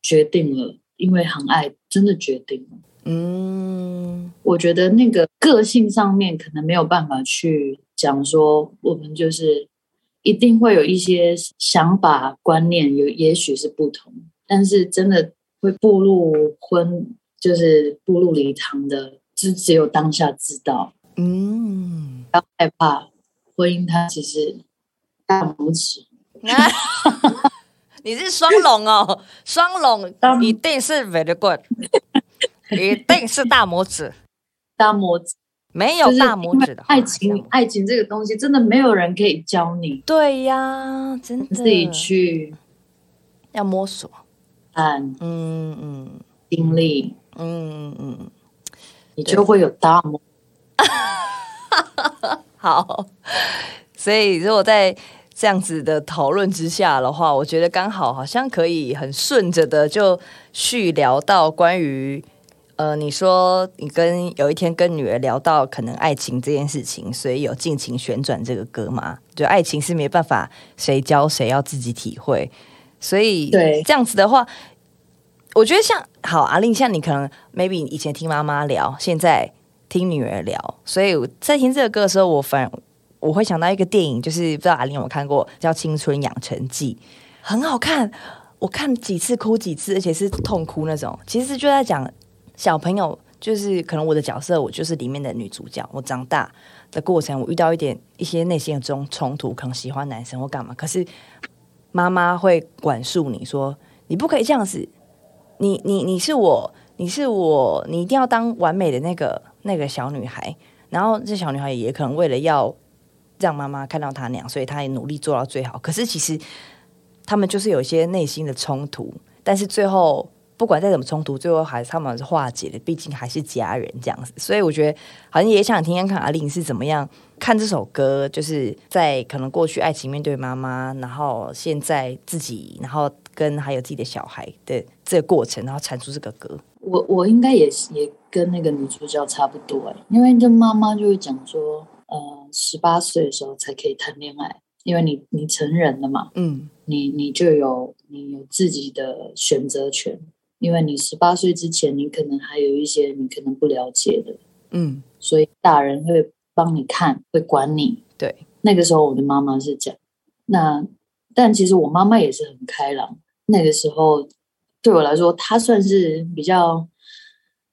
Speaker 1: 决定了，因为很爱，真的决定了。
Speaker 2: 嗯。
Speaker 1: 我觉得那个个性上面可能没有办法去讲说，我们就是一定会有一些想法观念有也许是不同，但是真的会步入婚，就是步入礼堂的，就只有当下知道，
Speaker 2: 嗯，
Speaker 1: 不要害怕婚姻，它其实大拇指，[LAUGHS]
Speaker 2: 你是双龙哦，双龙
Speaker 1: 当
Speaker 2: 一定是 very good，一定是大拇指，
Speaker 1: 大拇指，
Speaker 2: 没有大拇指的
Speaker 1: 爱情，爱情这个东西真的没有人可以教你，
Speaker 2: 对呀，真的。
Speaker 1: 自己去
Speaker 2: 要摸索，
Speaker 1: 嗯
Speaker 2: 嗯嗯。
Speaker 1: 经历，
Speaker 2: 嗯嗯，
Speaker 1: 你就会有大拇。[LAUGHS]
Speaker 2: 好，所以如果在这样子的讨论之下的话，我觉得刚好好像可以很顺着的就续聊到关于呃，你说你跟有一天跟女儿聊到可能爱情这件事情，所以有尽情旋转这个歌嘛？就爱情是没办法谁教谁，要自己体会。所以
Speaker 1: 对
Speaker 2: 这样子的话，我觉得像好阿令，像你可能 maybe 以前听妈妈聊，现在听女儿聊，所以我在听这个歌的时候，我反我会想到一个电影，就是不知道阿令有没有看过，叫《青春养成记》，很好看。我看几次哭几次，而且是痛哭那种。其实就在讲小朋友，就是可能我的角色，我就是里面的女主角。我长大的过程，我遇到一点一些内心的冲冲突，可能喜欢男生或干嘛，可是妈妈会管束你说，你不可以这样子，你你你是我，你是我，你一定要当完美的那个那个小女孩。然后这小女孩也可能为了要让妈妈看到她那样，所以她也努力做到最好。可是其实他们就是有一些内心的冲突，但是最后不管再怎么冲突，最后还是他们是化解的，毕竟还是家人这样子。所以我觉得好像也想听听看阿玲是怎么样看这首歌，就是在可能过去爱情面对妈妈，然后现在自己，然后跟还有自己的小孩的这个过程，然后产出这个歌。
Speaker 1: 我我应该也是也跟那个女主角差不多哎，因为这妈妈就会讲说，呃，十八岁的时候才可以谈恋爱，因为你你成人了嘛，
Speaker 2: 嗯
Speaker 1: 你你就有你有自己的选择权，因为你十八岁之前，你可能还有一些你可能不了解的，
Speaker 2: 嗯，
Speaker 1: 所以大人会帮你看，会管你。
Speaker 2: 对，
Speaker 1: 那个时候我的妈妈是这样，那但其实我妈妈也是很开朗。那个时候对我来说，她算是比较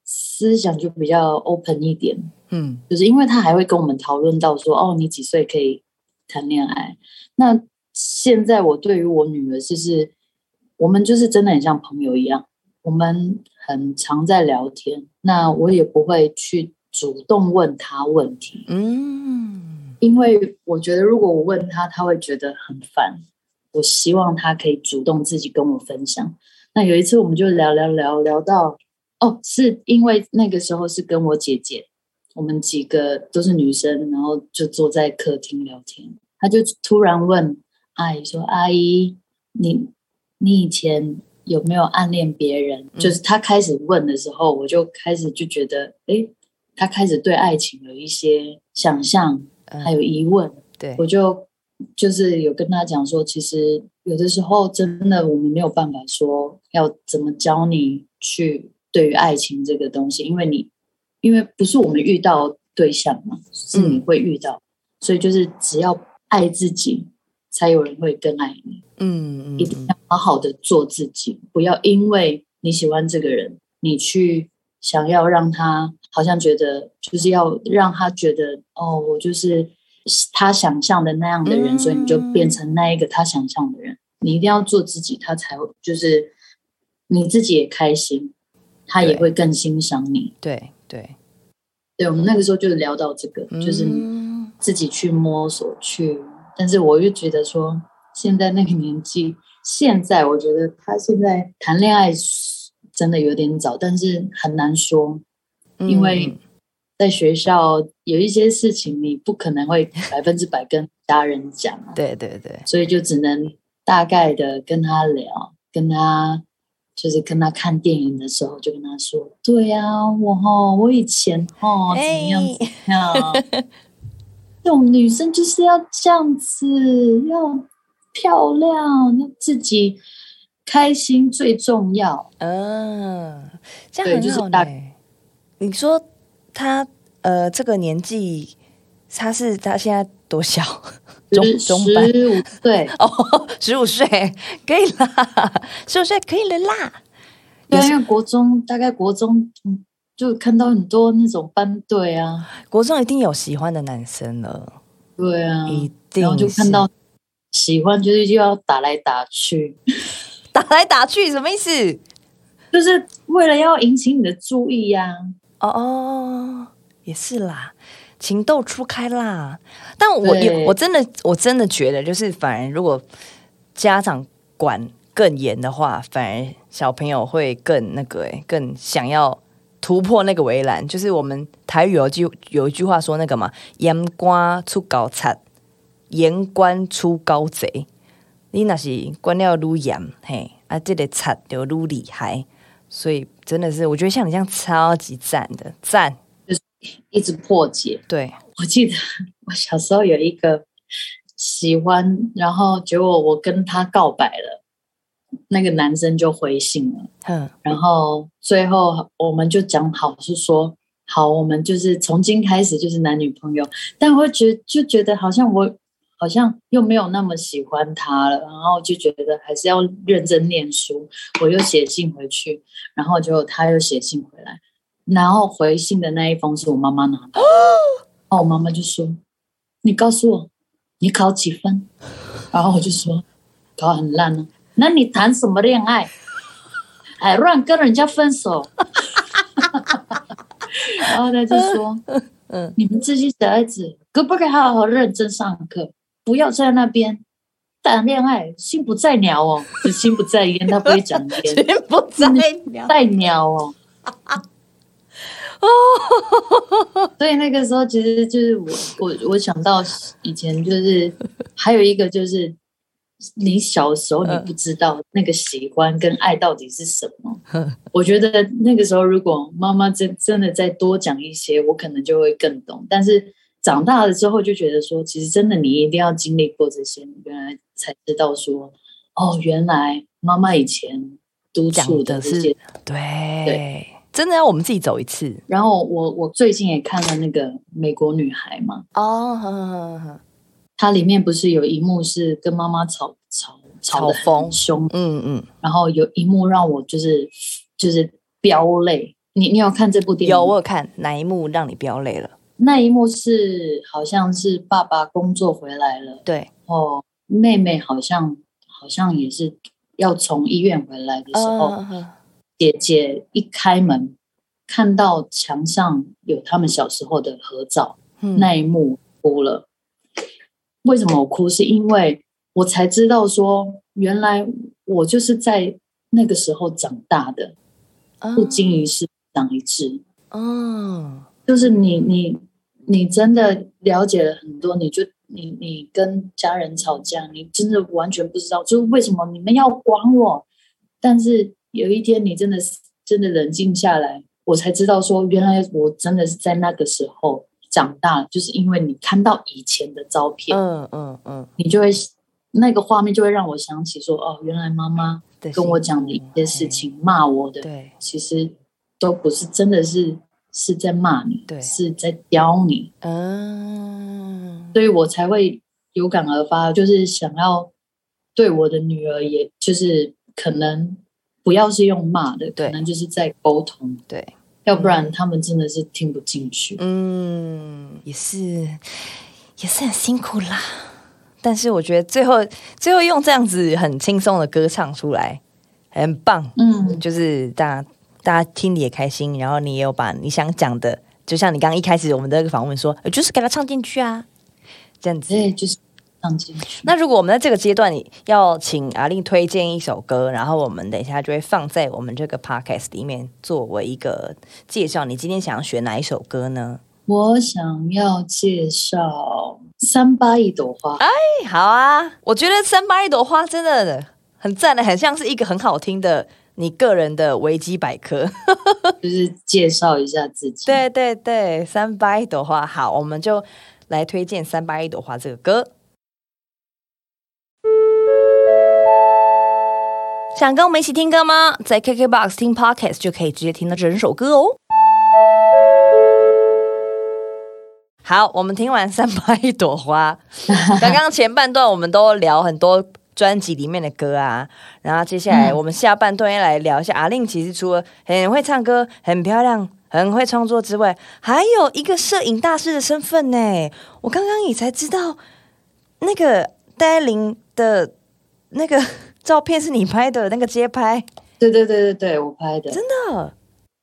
Speaker 1: 思想就比较 open 一点，
Speaker 2: 嗯
Speaker 1: 就是因为她还会跟我们讨论到说，哦，你几岁可以谈恋爱？那现在我对于我女儿，就是我们就是真的很像朋友一样，我们很常在聊天。那我也不会去主动问他问题，
Speaker 2: 嗯
Speaker 1: 因为我觉得如果我问他，他会觉得很烦。我希望他可以主动自己跟我分享。那有一次我们就聊聊聊聊到，哦，是因为那个时候是跟我姐姐，我们几个都是女生，然后就坐在客厅聊天。他就突然问阿姨说：“阿姨，你你以前有没有暗恋别人？”就是他开始问的时候，我就开始就觉得，哎，他开始对爱情有一些想象，还有疑问。
Speaker 2: 对，
Speaker 1: 我就就是有跟他讲说，其实有的时候真的我们没有办法说要怎么教你去对于爱情这个东西，因为你因为不是我们遇到对象嘛，是你会遇到，所以就是只要爱自己，才有人会更爱你。
Speaker 2: 嗯
Speaker 1: 一定要好好的做自己，不要因为你喜欢这个人，你去想要让他好像觉得就是要让他觉得哦，我就是他想象的那样的人，
Speaker 2: 嗯
Speaker 1: 所以你就变成那一个他想象的人。你一定要做自己，他才会就是你自己也开心，他也会更欣赏你。
Speaker 2: 对对，
Speaker 1: 对，我们那个时候就是聊到这个，就是
Speaker 2: 嗯
Speaker 1: 自己去摸索去，但是我又觉得说，现在那个年纪，现在我觉得他现在谈恋爱真的有点早，但是很难说，因为
Speaker 2: 嗯
Speaker 1: 在学校有一些事情你不可能会 [LAUGHS] 百分之百跟家人讲啊，
Speaker 2: 对对对，
Speaker 1: 所以就只能大概的跟他聊，跟他就是跟他看电影的时候，就跟他说：“对呀、我哈，我以前哈怎么样
Speaker 2: 哎
Speaker 1: 怎么样，[LAUGHS] 这种女生就是要这样子，要漂亮，要自己开心最重要。
Speaker 2: 嗯，这
Speaker 1: 对
Speaker 2: 样很好
Speaker 1: 就是大
Speaker 2: 呢。你说他呃这个年纪，他是他现在多小？中
Speaker 1: 十
Speaker 2: 中班
Speaker 1: 十五岁，[LAUGHS]
Speaker 2: 哦，十五岁可以啦，十五岁可以了啦。
Speaker 1: 对啊，因为国中大概国中，嗯，就看到很多那种班队啊，
Speaker 2: 国中一定有喜欢的男生了，
Speaker 1: 对啊，
Speaker 2: 一定
Speaker 1: 然后就看到喜欢，就是就要打来打去，[LAUGHS]
Speaker 2: 打来打去，什么意思？
Speaker 1: 就是为了要引起你的注意呀、
Speaker 2: 哦哦，也是啦，情窦初开啦。但我也我真的我真的觉得，就是反而如果家长管更严的话，反而小朋友会更那个、欸，更想要突破那个围栏。就是我们台语有句有一句话说那个嘛，严官出高贼，严官出高贼。你那是管了愈严，嘿，啊，这个贼就愈厉害。所以真的是，我觉得像你这样超级赞的赞，就是
Speaker 1: 一直破解。
Speaker 2: 对，
Speaker 1: 我记得 [LAUGHS] 我小时候有一个喜欢，然后结果我跟他告白了，那个男生就回信了。
Speaker 2: 嗯，
Speaker 1: 然后最后我们就讲好是说，好，我们就是从今开始就是男女朋友。但我会觉就觉得好像我好像又没有那么喜欢他了，然后就觉得还是要认真念书。我又写信回去，然后结果他又写信回来，然后回信的那一封是我妈妈拿的。[GASPS] 然后我妈妈就说：“你告诉我，你考几分？”然后我就说：“考很烂呢、那你谈什么恋爱？还 [LAUGHS] 乱跟人家分手？” [LAUGHS] 然后他就说：“
Speaker 2: 嗯
Speaker 1: 你们这些小孩子可不可以好好认真上课？不要在那边谈恋爱，心不在鸟哦，就心不在焉，他不会讲焉，
Speaker 2: 心不在鸟。
Speaker 1: 在鸟哦。所以那个时候，其实就是我我我想到以前就是还有一个就是，你小时候你不知道那个喜欢跟爱到底是什么。我觉得那个时候如果妈妈真真的再多讲一些，我可能就会更懂。但是长大了之后就觉得说，其实真的你一定要经历过这些，你原来才知道说，哦，原来妈妈以前督促
Speaker 2: 的
Speaker 1: 这些。
Speaker 2: 对
Speaker 1: 对。
Speaker 2: 真的要我们自己走一次。
Speaker 1: 然后我我最近也看了那个《美国女孩》嘛，
Speaker 2: 哦，
Speaker 1: 它里面不是有一幕是跟妈妈吵吵吵得
Speaker 2: 吵疯
Speaker 1: 很凶，
Speaker 2: 嗯嗯，
Speaker 1: 然后有一幕让我就是就是飙泪。你你有看这部电影？
Speaker 2: 有我有看哪一幕让你飙泪了？
Speaker 1: 那一幕是好像是爸爸工作回来了，
Speaker 2: 对，
Speaker 1: 哦，妹妹好像好像也是要从医院回来的时候，
Speaker 2: 嗯
Speaker 1: 姐姐一开门看到墙上有他们小时候的合照，
Speaker 2: 嗯
Speaker 1: 那一幕哭了。为什么我哭？是因为我才知道说，原来我就是在那个时候长大的，不经一事长一智。
Speaker 2: 哦，
Speaker 1: 就是你你你真的了解了很多，你就你你跟家人吵架，你真的完全不知道，就是为什么你们要管我。但是有一天你真的是真的冷静下来，我才知道说，原来我真的是在那个时候长大，就是因为你看到以前的照片，
Speaker 2: 嗯嗯嗯，
Speaker 1: 你就会那个画面就会让我想起说，哦，原来妈妈跟我讲的一些事，情，骂我的，
Speaker 2: 对，
Speaker 1: 其实都不是真的是是在骂你，
Speaker 2: 对
Speaker 1: 是在刁你，
Speaker 2: 嗯，
Speaker 1: 所以我才会有感而发，就是想要对我的女儿，也就是可能不要是用骂的，
Speaker 2: 对
Speaker 1: 可能就是在沟通，
Speaker 2: 对，
Speaker 1: 要不然他们真的是听不进去。
Speaker 2: 嗯，也是也是很辛苦啦。但是我觉得最后最后用这样子很轻松的歌唱出来，很棒。
Speaker 1: 嗯，
Speaker 2: 就是大家大家听你也开心，然后你也有把你想讲的，就像你刚刚一开始我们的那个访问说，呃就是给他唱进去啊，这样子
Speaker 1: 就是放进去。
Speaker 2: 那如果我们在这个阶段，你要请阿令推荐一首歌，然后我们等一下就会放在我们这个 podcast 里面作为一个介绍。你今天想要选哪一首歌呢？
Speaker 1: 我想要介绍三八一朵花，
Speaker 2: 哎，好啊，我觉得三八一朵花真的很赞的，很像是一个很好听的你个人的维基百科。[LAUGHS] [LAUGHS]
Speaker 1: 就是介绍一下自己。
Speaker 2: 对对对，三八一朵花，好，我们就来推荐《三八一朵花》这个歌。想跟我们一起听歌吗？在 KKBOX 听 Podcast 就可以直接听到整首歌哦。好，我们听完《三八一朵花》，[LAUGHS] 刚刚前半段我们都聊很多专辑里面的歌啊，然后接下来我们下半段要来聊一下阿令。其实除了很会唱歌、很漂亮、很会创作之外，还有一个摄影大师的身份呢。我刚刚也才知道，那个戴琳的那个照片是你拍的，那个街拍，
Speaker 1: 对对对对对，我拍的，
Speaker 2: 真的。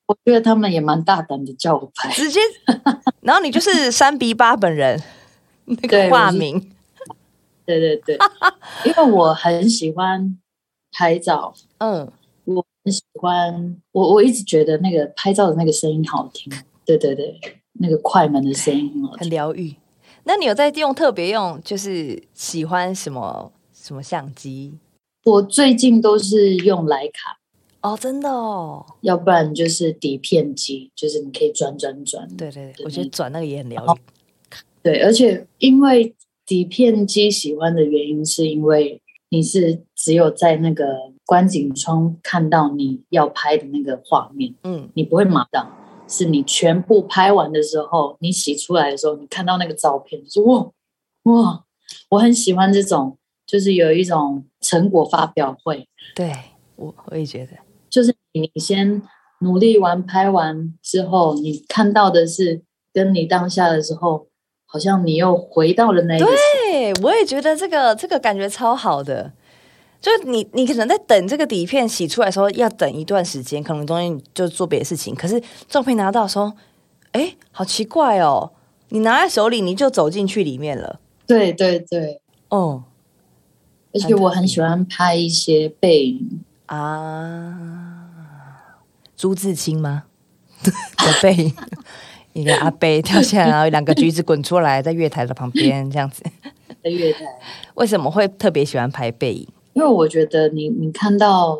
Speaker 1: 我觉得他们也蛮大胆的，叫我拍，
Speaker 2: 直接，然后你就是三比八本人 [LAUGHS] 那个化名，
Speaker 1: 对对对，因为我很喜欢拍照，
Speaker 2: 嗯，
Speaker 1: 我很喜欢，我我一直觉得那个拍照的那个声音好听，对对对，那个快门的声音
Speaker 2: 很疗愈。那你有在用特别用，就是喜欢什么什么相机？
Speaker 1: 我最近都是用徕卡。
Speaker 2: 哦，真的哦，
Speaker 1: 要不然就是底片机，就是你可以转转转。
Speaker 2: 对对对，我觉得转那个也很疗愈。
Speaker 1: 对，而且因为底片机喜欢的原因，是因为你是只有在那个观景窗看到你要拍的那个画面，
Speaker 2: 嗯，
Speaker 1: 你不会马上，是你全部拍完的时候，你洗出来的时候，你看到那个照片，就哇哇，我很喜欢这种，就是有一种成果发表会。
Speaker 2: 对我我也觉得。
Speaker 1: 就是你先努力完拍完之后，你看到的是跟你当下的时候，好像你又回到了那个。
Speaker 2: 对，我也觉得这个这个感觉超好的。就是你你可能在等这个底片洗出来的时候，要等一段时间，可能中间就做别的事情。可是照片拿到时候，哎，好奇怪哦！你拿在手里，你就走进去里面了。
Speaker 1: 对对对，
Speaker 2: 哦。
Speaker 1: 而且我很喜欢拍一些背影。
Speaker 2: 啊，朱自清吗？[LAUGHS] 的背影，[LAUGHS] 一个阿贝跳下来，然后两个橘子滚出来，在月台的旁边这样子。
Speaker 1: 在月台，
Speaker 2: 为什么会特别喜欢拍背影？
Speaker 1: 因为我觉得你你看到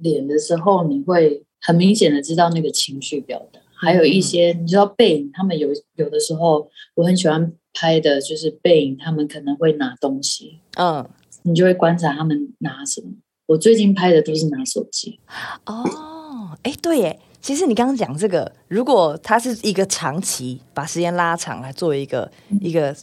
Speaker 1: 脸的时候，你会很明显的知道那个情绪表达。还有一些你知道背影，他们有有的时候我很喜欢拍的就是背影，他们可能会拿东西，
Speaker 2: 嗯，
Speaker 1: 你就会观察他们拿什么。我最近拍的都是拿手机
Speaker 2: 哦，哎，对耶，其实你刚刚讲这个，如果它是一个长期把时间拉长来作为一个一个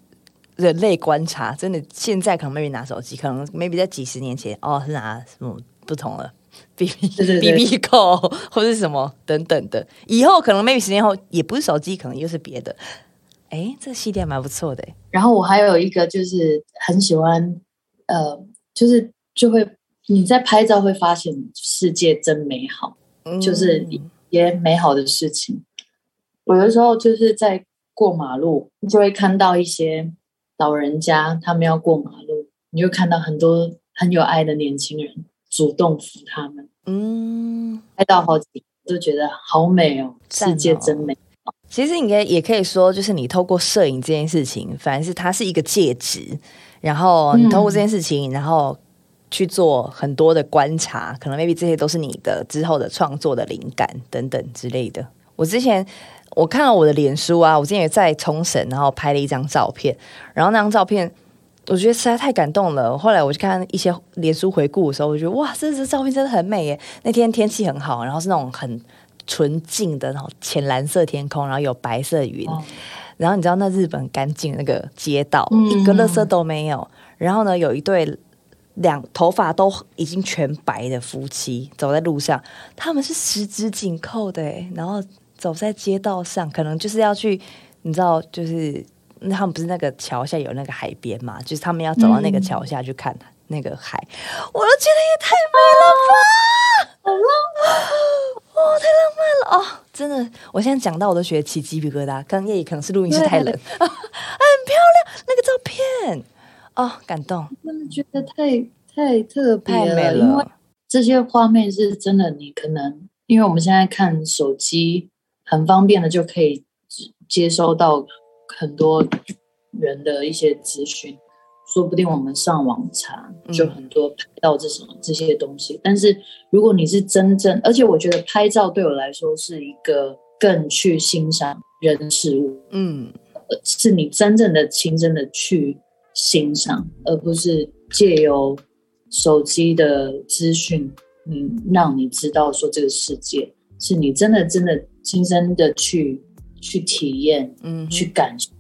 Speaker 2: 人类观察，真的现在可能 maybe 拿手机，可能 maybe 在几十年前哦是拿什么不同了 B B B B 扣或者什么等等的，以后可能 maybe 十年后也不是手机，可能又是别的。哎，这系列蛮不错的。
Speaker 1: 然后我还有一个就是很喜欢，呃，就是就会。你在拍照会发现世界真美好，就是一些美好的事情。有的时候就是在过马路，你就会看到一些老人家，他们要过马路，你就看到很多很有爱的年轻人主动扶他们。
Speaker 2: 嗯，
Speaker 1: 拍到好几都觉得好美哦，世界真美。
Speaker 2: 其实应该也可以说，就是你透过摄影这件事情，反正是它是一个介质，然后你透过这件事情，然后。去做很多的观察，可能 maybe 这些都是你的之后的创作的灵感等等之类的。我之前我看了我的脸书啊，我之前也在冲绳，然后拍了一张照片，然后那张照片我觉得实在太感动了。后来我去看一些脸书回顾的时候，我觉得哇，这这照片真的很美耶！那天天气很好，然后是那种很纯净的那种浅蓝色天空，然后有白色云，然后你知道那日本干净那个街道，一个垃圾都没有。然后呢，有一对。两头发都已经全白的夫妻走在路上，他们是十指紧扣的，然后走在街道上，可能就是要去，你知道，就是他们不是那个桥下有那个海边嘛，就是他们要走到那个桥下去看那个海，我都觉得也太美了吧，
Speaker 1: 好浪漫，
Speaker 2: 哦，太浪漫了哦，真的，我现在讲到我都觉得起鸡皮疙瘩，刚夜可能是录音室太冷，[LAUGHS] 很漂亮那个照片。哦，感动！
Speaker 1: 真的觉得太太特别了，
Speaker 2: 因
Speaker 1: 为这些画面是真的。你可能因为我们现在看手机很方便的，就可以接收到很多人的一些资讯，说不定我们上网查就很多拍到这种这些东西。但是如果你是真正，而且我觉得拍照对我来说是一个更去欣赏人事物，
Speaker 2: 嗯，
Speaker 1: 是你真正的亲身的去欣赏，而不是借由手机的资讯，你让你知道说这个世界是你真的真的亲身的去去体验，
Speaker 2: 嗯
Speaker 1: 去感受，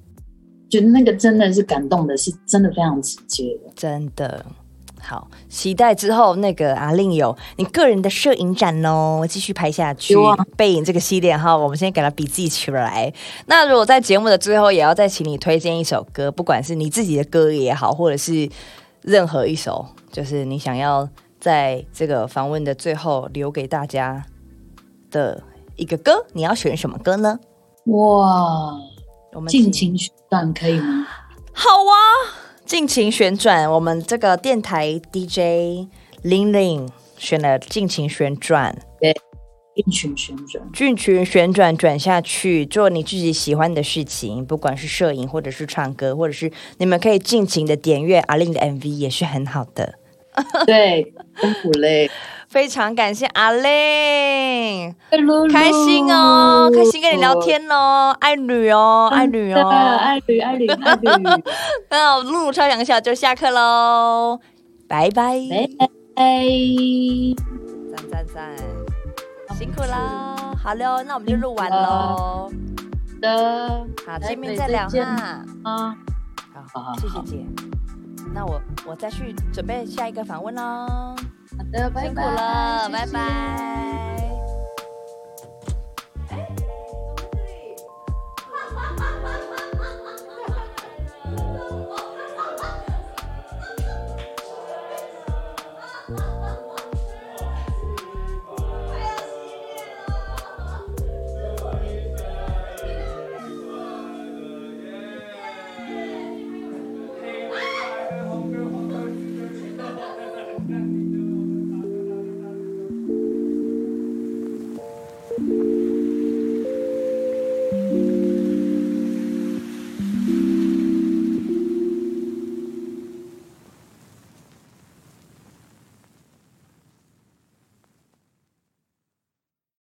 Speaker 1: 觉得那个真的是感动的，是真的非常直接的。
Speaker 2: 真的好，期待之后那个阿令有你个人的摄影展哦，继续拍下去。背影这个系列哈，我们先给它笔记起来。那如果在节目的最后，也要再请你推荐一首歌，不管是你自己的歌也好，或者是任何一首，就是你想要在这个访问的最后留给大家的一个歌，你要选什么歌呢？
Speaker 1: 哇，
Speaker 2: 我们
Speaker 1: 尽情旋转可以吗？
Speaker 2: 好啊，尽情旋转。我们这个电台 DJ 玲玲选了尽情旋转，对
Speaker 1: 尽情旋转，
Speaker 2: 尽情旋转转下去，做你自己喜欢的事情，不管是摄影，或者是唱歌，或者是你们可以尽情的点阅阿玲的 MV，也是很好的。
Speaker 1: 对，辛苦嘞，
Speaker 2: 非常感谢阿令，
Speaker 1: 露露
Speaker 2: 开心哦，开心跟你聊天哦，爱女哦，爱女哦，
Speaker 1: 爱女，爱女，爱女，[LAUGHS]
Speaker 2: 那露露超想笑就下课喽，拜拜，
Speaker 1: 拜拜。
Speaker 2: 赞赞赞，辛苦啦，好喽，那我们就录完喽，
Speaker 1: 的，
Speaker 2: 好，
Speaker 1: 台
Speaker 2: 见面再聊哈。
Speaker 1: 啊，
Speaker 2: 好
Speaker 1: 好好
Speaker 2: 谢谢姐。那我我再去准备下一个访问喽，
Speaker 1: 好的
Speaker 2: 辛苦了拜拜。